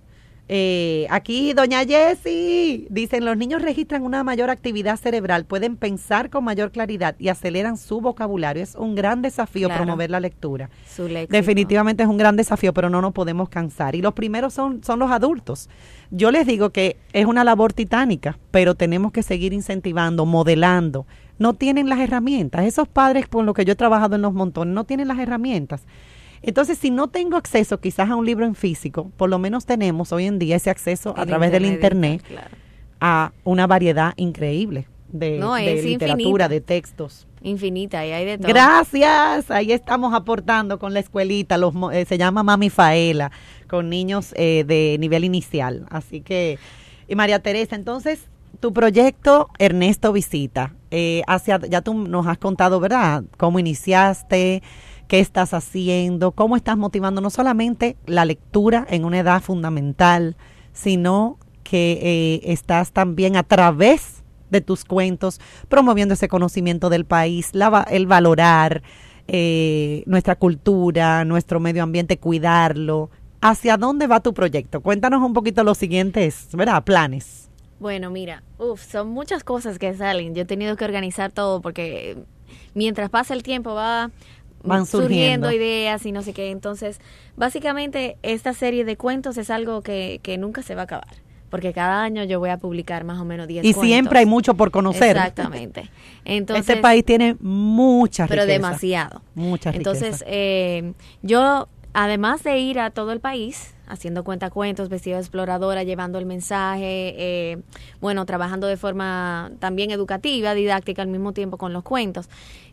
Eh, aquí, doña Jessie, dicen, los niños registran una mayor actividad cerebral, pueden pensar con mayor claridad y aceleran su vocabulario. Es un gran desafío promover la lectura. Definitivamente es un gran desafío, pero no nos podemos cansar. Y los primeros son, son los adultos. Yo les digo que es una labor titánica, pero tenemos que seguir incentivando, modelando. No tienen las herramientas. Esos padres con los que yo he trabajado en los montones no tienen las herramientas. Entonces, si no tengo acceso quizás a un libro en físico, por lo menos tenemos hoy en día ese acceso a través del Internet a una variedad increíble de, literatura, de textos.
Infinita, y hay de todo.
Gracias, ahí estamos aportando con la escuelita, los, eh, se llama Mami Faela, con niños eh, de nivel inicial. Así que, y María Teresa, entonces, tu proyecto Ernesto Visita, eh, hacia, ya tú nos has contado, ¿verdad? ¿Cómo iniciaste? Qué estás haciendo, cómo estás motivando no solamente la lectura en una edad fundamental, sino que eh, estás también a través de tus cuentos promoviendo ese conocimiento del país, el valorar eh, nuestra cultura, nuestro medio ambiente, cuidarlo. ¿Hacia dónde va tu proyecto? Cuéntanos un poquito los siguientes, ¿verdad? Planes.
Bueno, mira, uf, son muchas cosas que salen. Yo he tenido que organizar todo porque mientras pasa el tiempo va van surgiendo. ideas y no sé qué. Entonces, básicamente, esta serie de cuentos es algo que, que nunca se va a acabar. Porque cada año yo voy a publicar más o menos 10
Y siempre hay mucho por conocer.
Exactamente. Entonces,
este país tiene mucha
Pero demasiado.
Mucha
Entonces, eh, yo, además de ir a todo el país, haciendo cuentacuentos, vestida de exploradora, llevando el mensaje, eh, bueno, trabajando de forma también educativa, didáctica al mismo tiempo con los cuentos.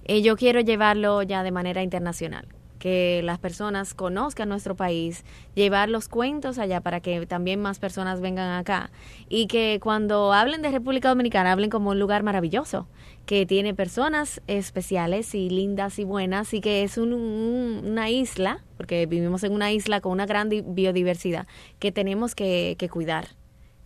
Eh, yo quiero llevarlo ya de manera internacional que las personas conozcan nuestro país, llevar los cuentos allá para que también más personas vengan acá. Y que cuando hablen de República Dominicana hablen como un lugar maravilloso, que tiene personas especiales y lindas y buenas y que es una isla, porque vivimos en una isla con una gran biodiversidad que tenemos que, que cuidar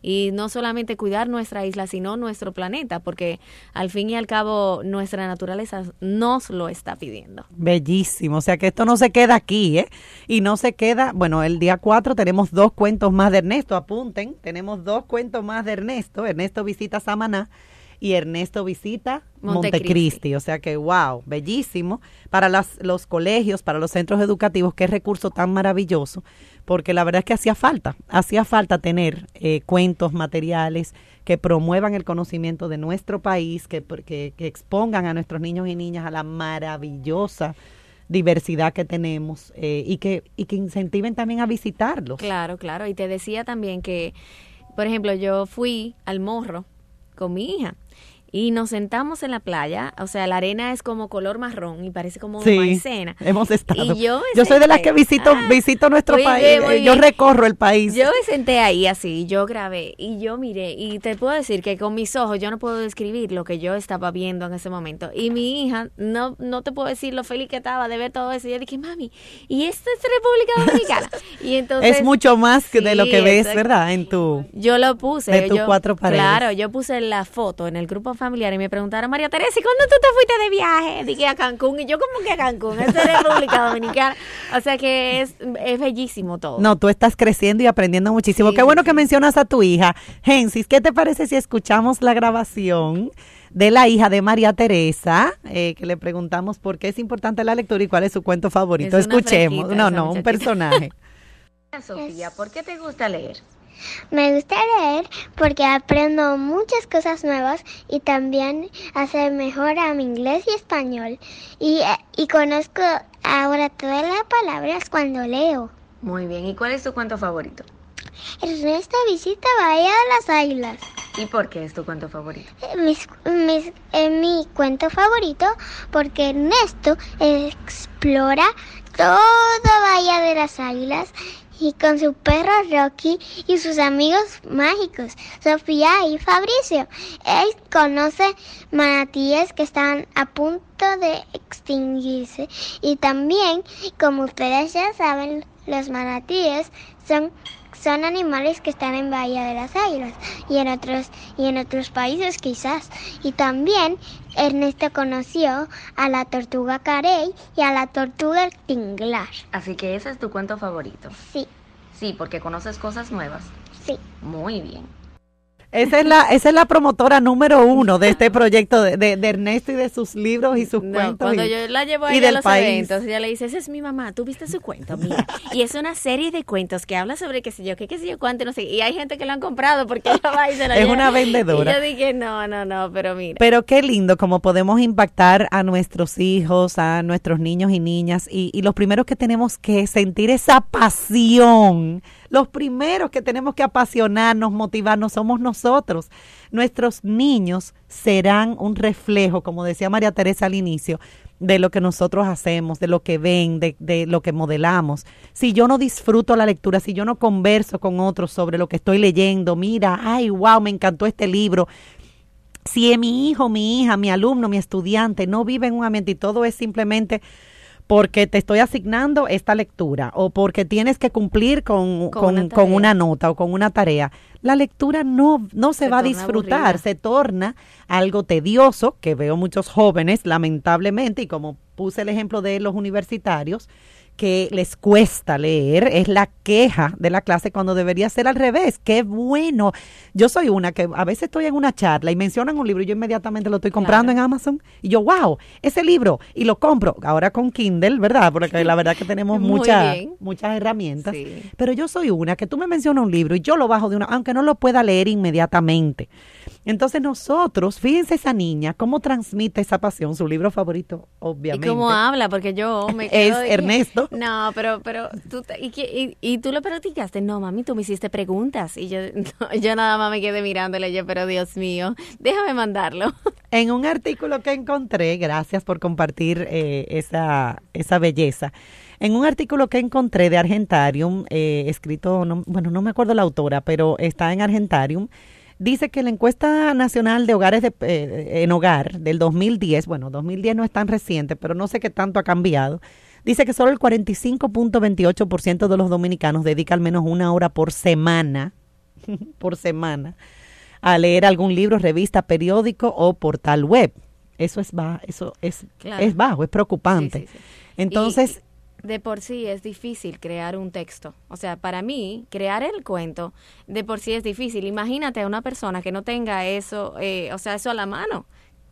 y no solamente cuidar nuestra isla, sino nuestro planeta, porque al fin y al cabo nuestra naturaleza nos lo está pidiendo.
Bellísimo, o sea que esto no se queda aquí, ¿eh? Y no se queda, bueno, el día 4 tenemos dos cuentos más de Ernesto, apunten, tenemos dos cuentos más de Ernesto, Ernesto visita Samaná y Ernesto visita Montecristi. O sea que, wow, bellísimo. Para las, los colegios, para los centros educativos, qué recurso tan maravilloso, porque la verdad es que hacía falta, hacía falta tener eh, cuentos, materiales que promuevan el conocimiento de nuestro país, que, que, que expongan a nuestros niños y niñas a la maravillosa diversidad que tenemos eh, y, que, y que incentiven también a visitarlos.
Claro, claro. Y te decía también que, por ejemplo, yo fui al morro con mi hija y nos sentamos en la playa, o sea, la arena es como color marrón y parece como
sí,
maicena.
Hemos estado. yo, soy de las que visito ah, visito nuestro país, eh, yo recorro el país.
Yo me senté ahí así, yo grabé y yo miré y te puedo decir que con mis ojos yo no puedo describir lo que yo estaba viendo en ese momento. Y mi hija no no te puedo decir lo feliz que estaba de ver todo eso. Y yo dije, "Mami, ¿y esta es República Dominicana?" y entonces
Es mucho más que de lo que ves, ¿verdad? En tu
Yo lo puse,
de tus cuatro paredes.
Claro, yo puse la foto en el grupo familiar y me preguntaron, María Teresa, ¿y cuándo tú te fuiste de viaje? Dije a Cancún. Y yo, como que a Cancún? Es de República Dominicana. O sea que es, es bellísimo todo.
No, tú estás creciendo y aprendiendo muchísimo. Qué bueno que mencionas a tu hija. Gensis, ¿qué te parece si escuchamos la grabación? de la hija de María Teresa, eh, que le preguntamos por qué es importante la lectura y cuál es su cuento favorito. Escuchemos. No, no, un personaje.
Sofía, ¿por qué te gusta leer?
Me gusta leer porque aprendo muchas cosas nuevas y también hace mejor a mi inglés y español. Y, y conozco ahora todas las palabras cuando leo.
Muy bien, ¿y cuál es tu cuento favorito?
Ernesto visita Bahía de las Águilas.
¿Y por qué es tu cuento favorito?
Mis, mis, mi cuento favorito porque Ernesto explora toda Bahía de las Águilas y con su perro Rocky y sus amigos mágicos, Sofía y Fabricio. Él conoce manatíes que están a punto de extinguirse y también, como ustedes ya saben, los manatíes son son animales que están en Bahía de las Águilas y en otros y en otros países quizás. Y también Ernesto conoció a la tortuga carey y a la tortuga tinglar.
Así que ese es tu cuento favorito.
Sí.
Sí, porque conoces cosas nuevas.
Sí.
Muy bien.
Esa es la, esa es la promotora número uno de este proyecto de, de, Ernesto y de sus libros y sus cuentos.
Cuando yo la llevo a, ella a los eventos, ella le dice, esa es mi mamá, tú viste su cuento, mira. y es una serie de cuentos que habla sobre qué sé yo, qué qué sé yo, cuánto, no sé. Y hay gente que lo han comprado porque ella va y se lo
Es una vendedora.
Y yo dije, no, no, no, pero mira.
Pero qué lindo como podemos impactar a nuestros hijos, a nuestros niños y niñas. Y, y los primeros que tenemos que sentir esa pasión los primeros que tenemos que apasionarnos, motivarnos, somos nosotros. Nuestros niños serán un reflejo, como decía María Teresa al inicio, de lo que nosotros hacemos, de lo que ven, de, lo que modelamos. Si yo no disfruto la lectura, si yo no converso con otros sobre lo que estoy leyendo, mira, ay, wow, me encantó este libro. Si mi hijo, mi hija, mi alumno, mi estudiante no vive en un ambiente y todo es simplemente porque te estoy asignando esta lectura o porque tienes que cumplir con, con, una, con una, nota o con una tarea, la lectura no, no se, se va a disfrutar, aburrida. se torna algo tedioso, que veo muchos jóvenes, lamentablemente, y como puse el ejemplo de los universitarios, que les cuesta leer, es la queja de la clase cuando debería ser al revés. Qué bueno. Yo soy una que a veces estoy en una charla y mencionan un libro y yo inmediatamente lo estoy comprando claro. en Amazon y yo, wow, ese libro y lo compro. Ahora con Kindle, ¿verdad? Porque la verdad que tenemos muchas muchas herramientas. Sí. Pero yo soy una que tú me mencionas un libro y yo lo bajo de una, aunque no lo pueda leer inmediatamente. Entonces nosotros, fíjense esa niña, cómo transmite esa pasión, su libro favorito, obviamente.
Y cómo habla, porque yo me
Es Ernesto.
No, pero, pero, tú, y, y, y, tú lo practicaste? No, mami, tú me hiciste preguntas. Y yo, no, yo nada más me quedé mirándole, yo, pero Dios mío, déjame mandarlo.
En un artículo que encontré, gracias por compartir eh, esa, esa belleza. En un artículo que encontré de Argentarium, eh, escrito, no, bueno, no me acuerdo la autora, pero está en Argentarium, dice que la encuesta nacional de hogares de, eh, en hogar del 2010, bueno, 2010 no es tan reciente, pero no sé qué tanto ha cambiado, dice que solo el 45.28% de los dominicanos dedica al menos una hora por semana, por semana, a leer algún libro, revista, periódico o portal web. Eso es bajo, eso es, claro. es bajo, es preocupante. Sí, sí, sí. Entonces,
de por sí es difícil crear un texto. O sea, para mí, crear el cuento de por sí es difícil. Imagínate a una persona que no tenga eso, eh, o sea, eso a la mano.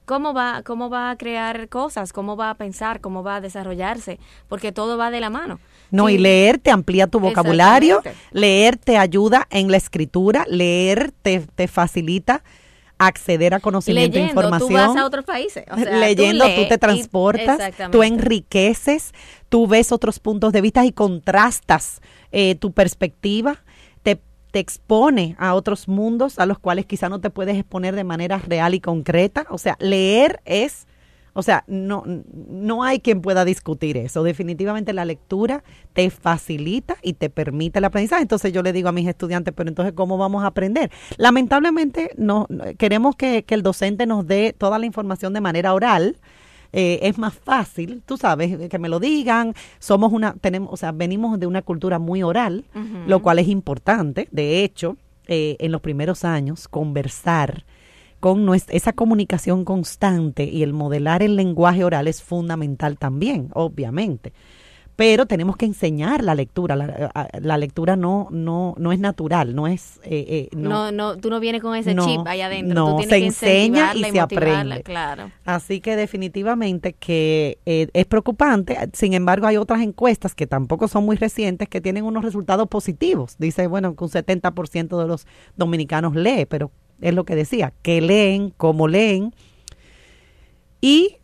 ¿Cómo va, ¿Cómo va a crear cosas? ¿Cómo va a pensar? ¿Cómo va a desarrollarse? Porque todo va de la mano.
No, sí. y leer te amplía tu vocabulario, leer te ayuda en la escritura, leer te, te facilita acceder a conocimiento e información.
Tú vas a otros países. O sea,
Leyendo,
tú,
tú, te transportas, tú enriqueces, tú ves otros puntos de vista y contrastas eh, tu perspectiva. Te, te expone a otros mundos a los cuales quizá no te puedes exponer de manera real y concreta. O sea, leer es o sea, no, no hay quien pueda discutir eso. Definitivamente la lectura te facilita y te permite el aprendizaje. Entonces yo le digo a mis estudiantes, pero entonces, ¿cómo vamos a aprender? Lamentablemente, no, queremos que, que el docente nos dé toda la información de manera oral. Eh, es más fácil, tú sabes, que me lo digan. Somos una, tenemos, o sea, venimos de una cultura muy oral, uh -huh. lo cual es importante. De hecho, eh, en los primeros años, conversar con nuestra, esa comunicación constante y el modelar el lenguaje oral es fundamental también, obviamente. Pero tenemos que enseñar la lectura. La, la lectura no, no, no es natural, no es. Eh, eh, no,
no, no, tú no vienes con ese
no,
chip allá adentro.
No,
tú tienes
se
que
enseña y,
y
se aprende.
Claro.
Así que definitivamente que eh, es preocupante. Sin embargo, hay otras encuestas que tampoco son muy recientes que tienen unos resultados positivos. Dice, bueno, que un 70% de los dominicanos lee, pero es lo que decía, que leen, cómo leen. Y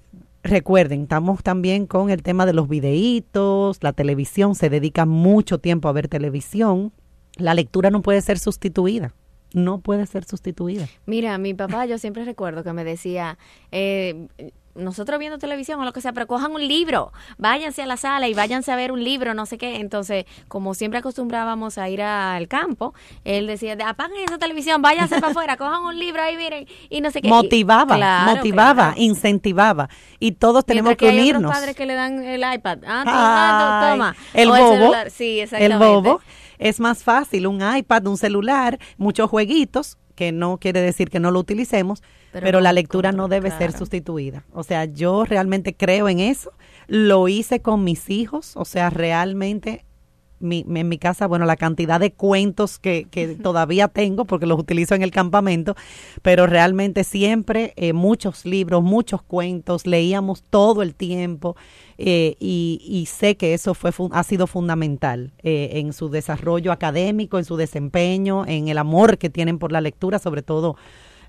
recuerden, estamos también con el tema de los videitos, la televisión, se dedica mucho tiempo a ver televisión. La lectura no puede ser sustituida. No puede ser sustituida.
Mira, mi papá, yo siempre recuerdo que me decía, eh, nosotros viendo televisión o lo que sea, pero cojan un libro, váyanse a la sala y váyanse a ver un libro, no sé qué. Entonces, como siempre acostumbrábamos a ir al campo, él decía, apaguen esa televisión, váyanse para afuera, cojan un libro ahí, miren, y no sé qué.
Motivaba,
y, claro,
motivaba, claro. incentivaba. Y todos tenemos
Mientras
que,
que
unirnos.
Hay otros padres que le dan el iPad. Ah, ah, toma.
El o bobo.
El, sí,
el bobo. es más fácil un iPad, un celular, muchos jueguitos, que no quiere decir que no lo utilicemos, pero, la lectura no debe ser sustituida. O sea, yo realmente creo en eso. Lo hice con mis hijos, o sea, realmente en mi casa, bueno, la cantidad de cuentos que, todavía tengo, porque los utilizo en el campamento, pero realmente siempre eh, muchos libros, muchos cuentos, leíamos todo el tiempo eh, y, sé que eso fue ha sido fundamental eh, en su desarrollo académico, en su desempeño, en el amor que tienen por la lectura, sobre todo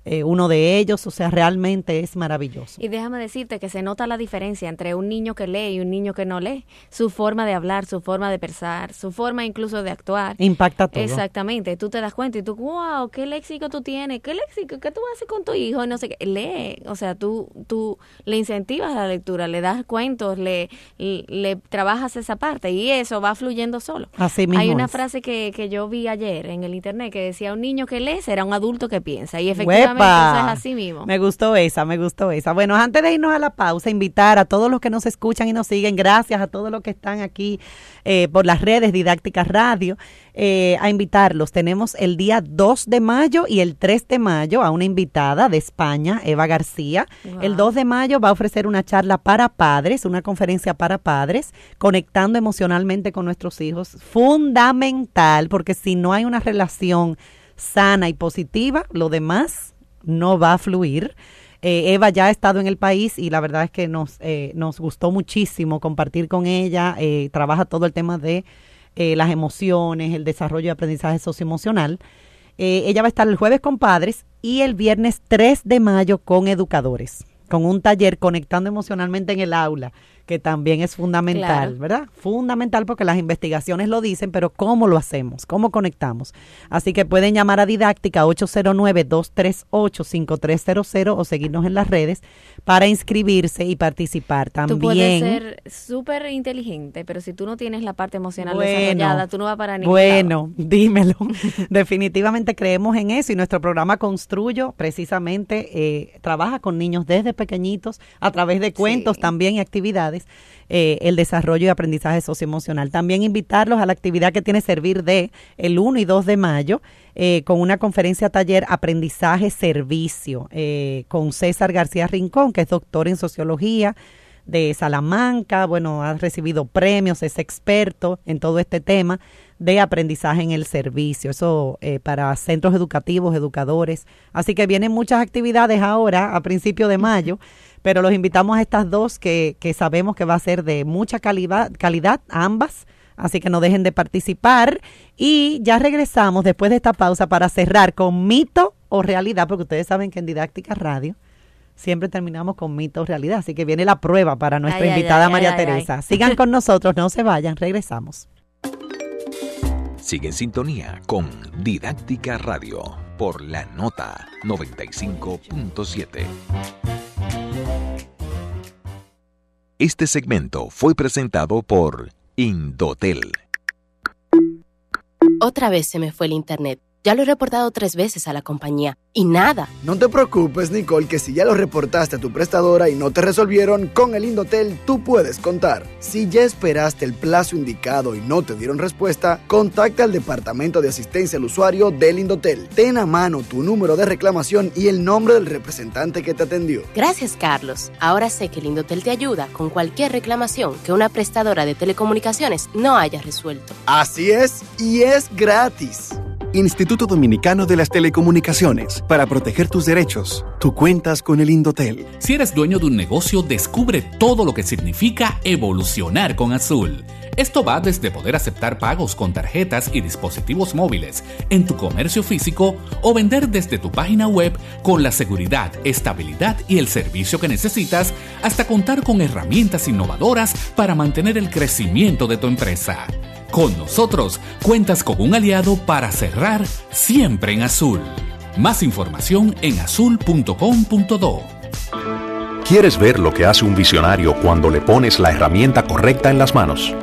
eh, uno de ellos, o sea, realmente es maravilloso.
Y déjame decirte que se nota la diferencia entre un niño que lee y un niño que no lee, su forma de hablar, su forma de pensar, su forma incluso de actuar.
Impacta todo.
Exactamente, tú te das cuenta y tú, wow, qué léxico tú tienes, qué léxico, qué tú haces con tu hijo, no sé qué, lee, o sea, tú, tú le incentivas la lectura, le das cuentos, le, le, trabajas esa parte y eso va fluyendo solo.
Así mismo
Hay una frase que, que yo vi ayer en el internet que decía, un niño que lee será un adulto que piensa y efectivamente así mismo.
Me gustó esa, me gustó esa. Bueno, antes de irnos a la pausa, invitar a todos los que nos escuchan y nos siguen, gracias a todos los que están aquí eh, por las redes Didácticas Radio, eh, a invitarlos. Tenemos el día 2 de mayo y el 3 de mayo a una invitada de España, Eva García. El 2 de mayo va a ofrecer una charla para padres, una conferencia para padres, conectando emocionalmente con nuestros hijos. Fundamental, porque si no hay una relación sana y positiva, lo demás no va a fluir. Eh, Eva ya ha estado en el país y la verdad es que nos, eh, nos gustó muchísimo compartir con ella. Eh, trabaja todo el tema de las emociones, el desarrollo de aprendizaje socioemocional. ella va a estar el jueves con padres y el viernes 3 de mayo con educadores, con un taller conectando emocionalmente en el aula que también es fundamental, ¿verdad? Fundamental porque las investigaciones lo dicen, pero ¿cómo lo hacemos? ¿Cómo conectamos? Así que pueden llamar a Didáctica 809-238-5300 o seguirnos en las redes para inscribirse y participar. También.
Tú puedes ser súper inteligente, pero si tú no tienes la parte emocional desarrollada, tú no vas para ningún
Bueno, dímelo. Definitivamente creemos en eso y nuestro programa Construyo precisamente eh, trabaja con niños desde pequeñitos a través de cuentos también y actividades eh, el desarrollo y aprendizaje socioemocional. También invitarlos a la actividad que tiene Servir de el 1 y 2 de mayo eh, con una conferencia taller Aprendizaje Servicio eh, con César García Rincón, que es doctor en sociología de Salamanca, bueno, ha recibido premios, es experto en todo este tema de aprendizaje en el servicio, eso para centros educativos, educadores. Así que vienen muchas actividades ahora, a principio de mayo, pero los invitamos a estas dos que, que sabemos que va a ser de mucha calidad, calidad ambas. Así que no dejen de participar. Y ya regresamos después de esta pausa para cerrar con mito o realidad, porque ustedes saben que en Didáctica Radio siempre terminamos con mito o realidad. Así que viene la prueba para nuestra invitada María Teresa. Sigan con nosotros, no se vayan, regresamos.
Sigue en sintonía con Didáctica Radio por la nota 95.7. Este segmento fue presentado por Indotel.
Otra vez se me fue el internet. Ya lo he reportado tres veces a la compañía y nada.
No te preocupes, Nicole, que si ya lo reportaste a tu prestadora y no te resolvieron, con el Indotel tú puedes contar. Si ya esperaste el plazo indicado y no te dieron respuesta, contacta al Departamento de Asistencia al Usuario del Indotel. Ten a mano tu número de reclamación y el nombre del representante que te atendió.
Gracias, Carlos. Ahora sé que el Indotel te ayuda con cualquier reclamación que una prestadora de telecomunicaciones no haya resuelto.
Así es, y es gratis.
Instituto Dominicano de las Telecomunicaciones. Para proteger tus derechos, tú cuentas con el Indotel.
Si eres dueño de un negocio, descubre todo lo que significa evolucionar con Azul. Esto va desde poder aceptar pagos con tarjetas y dispositivos móviles en tu comercio físico o vender desde tu página web con la seguridad, estabilidad y el servicio que necesitas hasta contar con herramientas innovadoras para mantener el crecimiento de tu empresa. Con nosotros cuentas con un aliado para cerrar siempre en azul. Más información en azul.com.do.
¿Quieres ver lo que hace un visionario cuando le pones la herramienta correcta en las manos?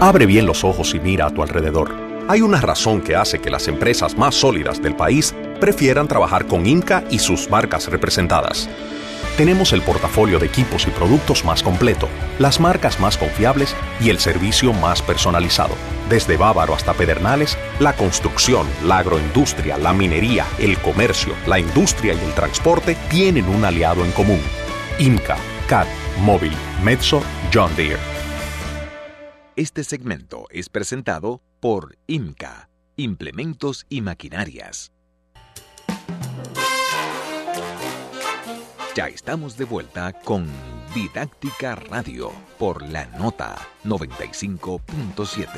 Abre bien los ojos y mira a tu alrededor. Hay una razón que hace que las empresas más sólidas del país prefieran trabajar con Inca y sus marcas representadas. Tenemos el portafolio de equipos y productos más completo, las marcas más confiables y el servicio más personalizado. Desde Bávaro hasta Pedernales, la construcción, la agroindustria, la minería, el comercio, la industria y el transporte tienen un aliado en común. IMCA, CAT, Móvil, Metso, John Deere.
Este segmento es presentado por IMCA, Implementos y Maquinarias. Ya estamos de vuelta con Didáctica Radio por la nota 95.7.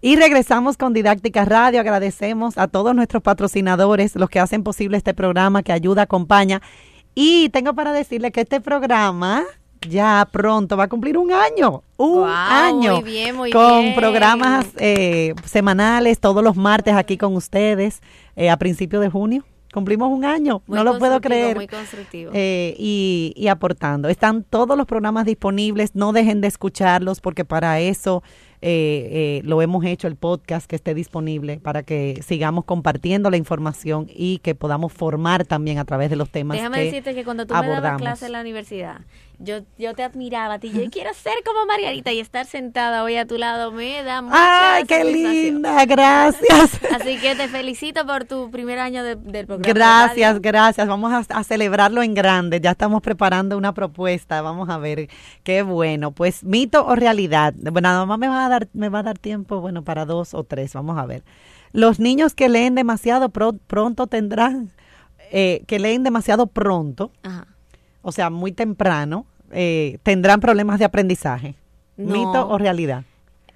Y regresamos con Didáctica Radio. Agradecemos a todos nuestros patrocinadores, los que hacen posible este programa, que ayuda, acompaña. Y tengo para decirle que este programa ya pronto va a cumplir un año, un año
muy bien, muy
con programas eh, semanales todos los martes aquí con ustedes eh, a principios de junio. Cumplimos un año, no lo puedo creer.
Muy constructivo.
Eh, y, y aportando. Están todos los programas disponibles, no dejen de escucharlos porque para eso eh, eh, lo hemos hecho el podcast que esté disponible para que sigamos compartiendo la información y que podamos formar también a través de los temas
Déjame decirte que cuando tú me dabas clase en la universidad, yo, yo te admiraba a ti, yo quiero ser como Margarita y estar sentada hoy a tu lado me da mucha
¡Ay, qué linda! Gracias.
Así que te felicito por tu primer año del programa.
Gracias, gracias. Vamos a, a, celebrarlo en grande. Ya estamos preparando una propuesta. Vamos a ver qué bueno. Pues mito o realidad. Bueno, nada más me va a dar, me va a dar tiempo, bueno, para dos o tres. Vamos a ver. Los niños que leen demasiado pronto tendrán, eh, que leen demasiado pronto,
Ajá.
o sea, muy temprano, eh, tendrán problemas de aprendizaje.
No.
¿Mito o realidad?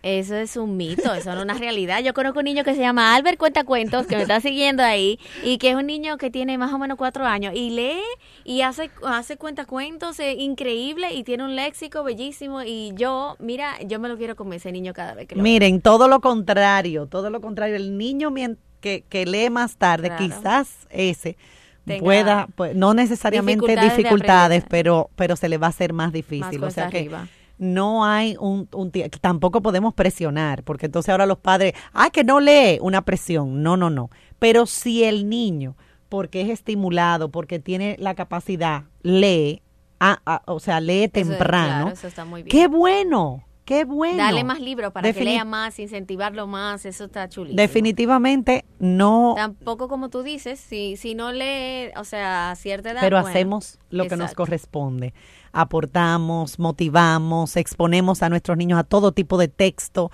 Eso es un mito, eso no es una realidad. Yo conozco un niño que se llama Albert Cuentacuentos, que me está siguiendo ahí, y que es un niño que tiene más o menos cuatro años, y lee y hace, hace cuentacuentos eh, increíble, y tiene un léxico bellísimo, y yo, mira, yo me lo quiero comer ese niño cada vez que lo
Miren, todo lo contrario, todo lo contrario. El niño que, que lee más tarde,
Claro.
quizás ese pueda, pues, no necesariamente
dificultades
pero, pero se le va a hacer más
más
difícil. O sea que
arriba.
no hay un, tampoco podemos presionar, porque entonces ahora los padres, ah, que no lee una presión. No, no, no. Pero si el niño, porque es estimulado, porque tiene la capacidad, lee, ah, ah, o sea, lee
Eso
temprano,
claro, eso está muy bien.
qué bueno, qué bueno.
Dale más libros para que lea más, incentivarlo más, eso está chulísimo.
Definitivamente no,
Tampoco como tú dices, si, si no lee, o sea, a cierta edad.
pero
bueno,
hacemos lo que nos corresponde. Aportamos, motivamos, exponemos a nuestros niños a todo tipo de texto,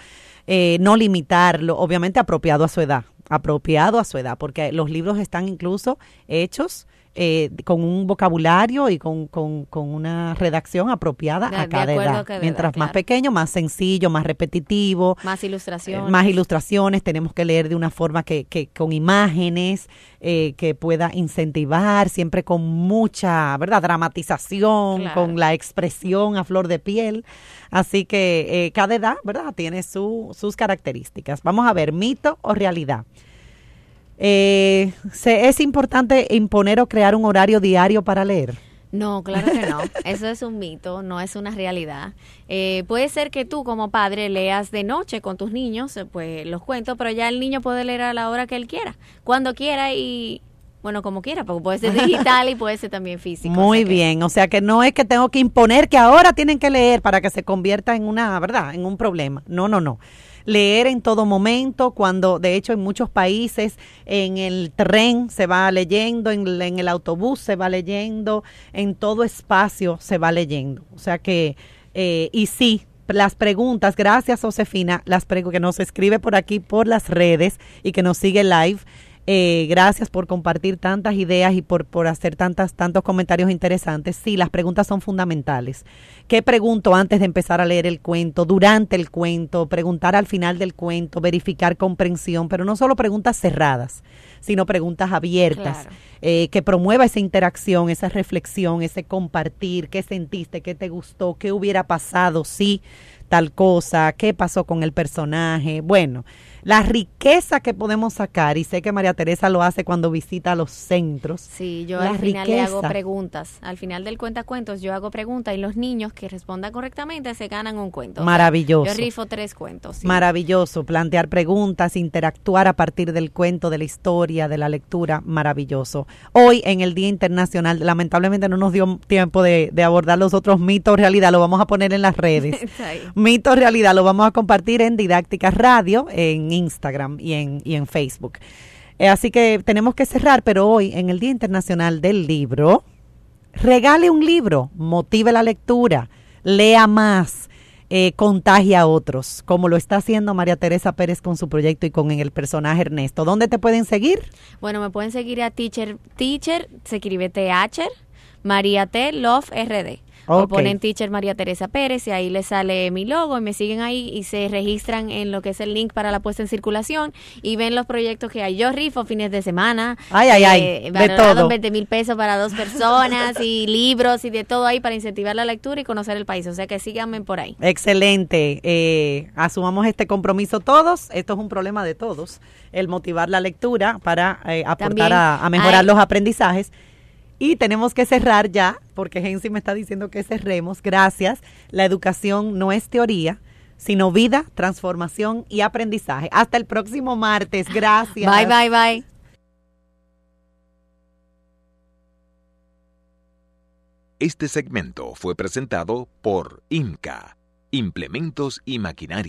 eh, no limitarlo, obviamente apropiado a su edad, apropiado a su edad, porque los libros están incluso hechos eh, con un vocabulario y con, con- con una redacción apropiada
De-
a cada edad.
a cada edad,
Mientras más
claro.
pequeño, más sencillo, más repetitivo,
Más
eh,
ilustración.
más ilustraciones, tenemos que leer de una forma que, que con imágenes, eh, que pueda incentivar, siempre con mucha, ¿verdad? Dramatización,
Claro.
con la expresión a flor de piel. Así que eh, cada edad, ¿verdad? Tiene su- sus características. Vamos a ver, mito o realidad. Eh, se- ¿Es importante imponer o crear un horario diario para leer?
No, claro que no. Eso es un mito, no es una realidad. Eh, puede ser que tú como padre leas de noche con tus niños, eh, pues los cuentos, pero ya el niño puede leer a la hora que él quiera, cuando quiera y, bueno, como quiera, porque puede ser digital y puede ser también físico.
Muy
o sea que-
bien, o sea que no es que tengo que imponer que ahora tienen que leer para que se convierta en una, ¿verdad? En un problema. No, no, no. Leer en todo momento, cuando de hecho en muchos países en el tren se va leyendo, en, el- autobús se va leyendo, en todo espacio se va leyendo. O sea que, eh, y sí, las preguntas, gracias Josefina, las que nos escribe por aquí por las redes y que nos sigue live. Eh, gracias por compartir tantas ideas y por, por hacer tantas, tantos comentarios interesantes. Sí, las preguntas son fundamentales. ¿Qué pregunto antes de empezar a leer el cuento, durante el cuento, preguntar al final del cuento, verificar comprensión, pero no solo preguntas cerradas, sino preguntas abiertas,
Claro.
eh, que promueva esa interacción, esa reflexión, ese compartir, qué sentiste, qué te gustó, qué hubiera pasado si tal cosa, qué pasó con el personaje. Bueno, la riqueza que podemos sacar, y sé que María Teresa lo hace cuando visita los centros.
Sí, yo al final le hago preguntas. Al final del cuenta cuentos yo hago preguntas y los niños que respondan correctamente se ganan un cuento.
Maravilloso.
yo rifo tres cuentos.
Maravilloso. Plantear preguntas, interactuar a partir del cuento, de la historia, de la lectura. Maravilloso. Hoy, en el Día Internacional, lamentablemente no nos dio tiempo de, abordar los otros mitos realidad. Lo vamos a poner en las redes. mitos realidad lo vamos a compartir en Didáctica Radio, en Instagram y en, y en Facebook. Eh, así que tenemos que cerrar, pero hoy, en el Día Internacional del Libro, regale un libro, motive la lectura, lea más, eh, contagia a otros, como lo está haciendo María Teresa Pérez con su proyecto y con el personaje Ernesto. ¿Dónde te pueden seguir?
Bueno, me pueden seguir a Teacher, Teacher, se escribe TH, María T, Love RD. O ponen Teacher María Teresa Pérez y ahí les sale mi logo y me siguen ahí y se registran en lo que es el link para la puesta en circulación y ven los proyectos que hay. Yo rifo fines de semana.
Ay, ay, ay. Eh, de todo.
20 mil pesos para dos personas y libros y de todo ahí para incentivar la lectura y conocer el país. O sea que síganme por ahí.
Excelente. Eh, asumamos este compromiso todos. Esto es un problema de todos. El motivar la lectura para eh, aportar a, mejorar los aprendizajes. Y tenemos que cerrar ya, porque Gensi me está diciendo que cerremos. Gracias. La educación no es teoría, sino vida, transformación y aprendizaje. Hasta el próximo martes. Gracias.
Bye, bye, bye.
Este segmento fue presentado por IMCA, Implementos y Maquinaria.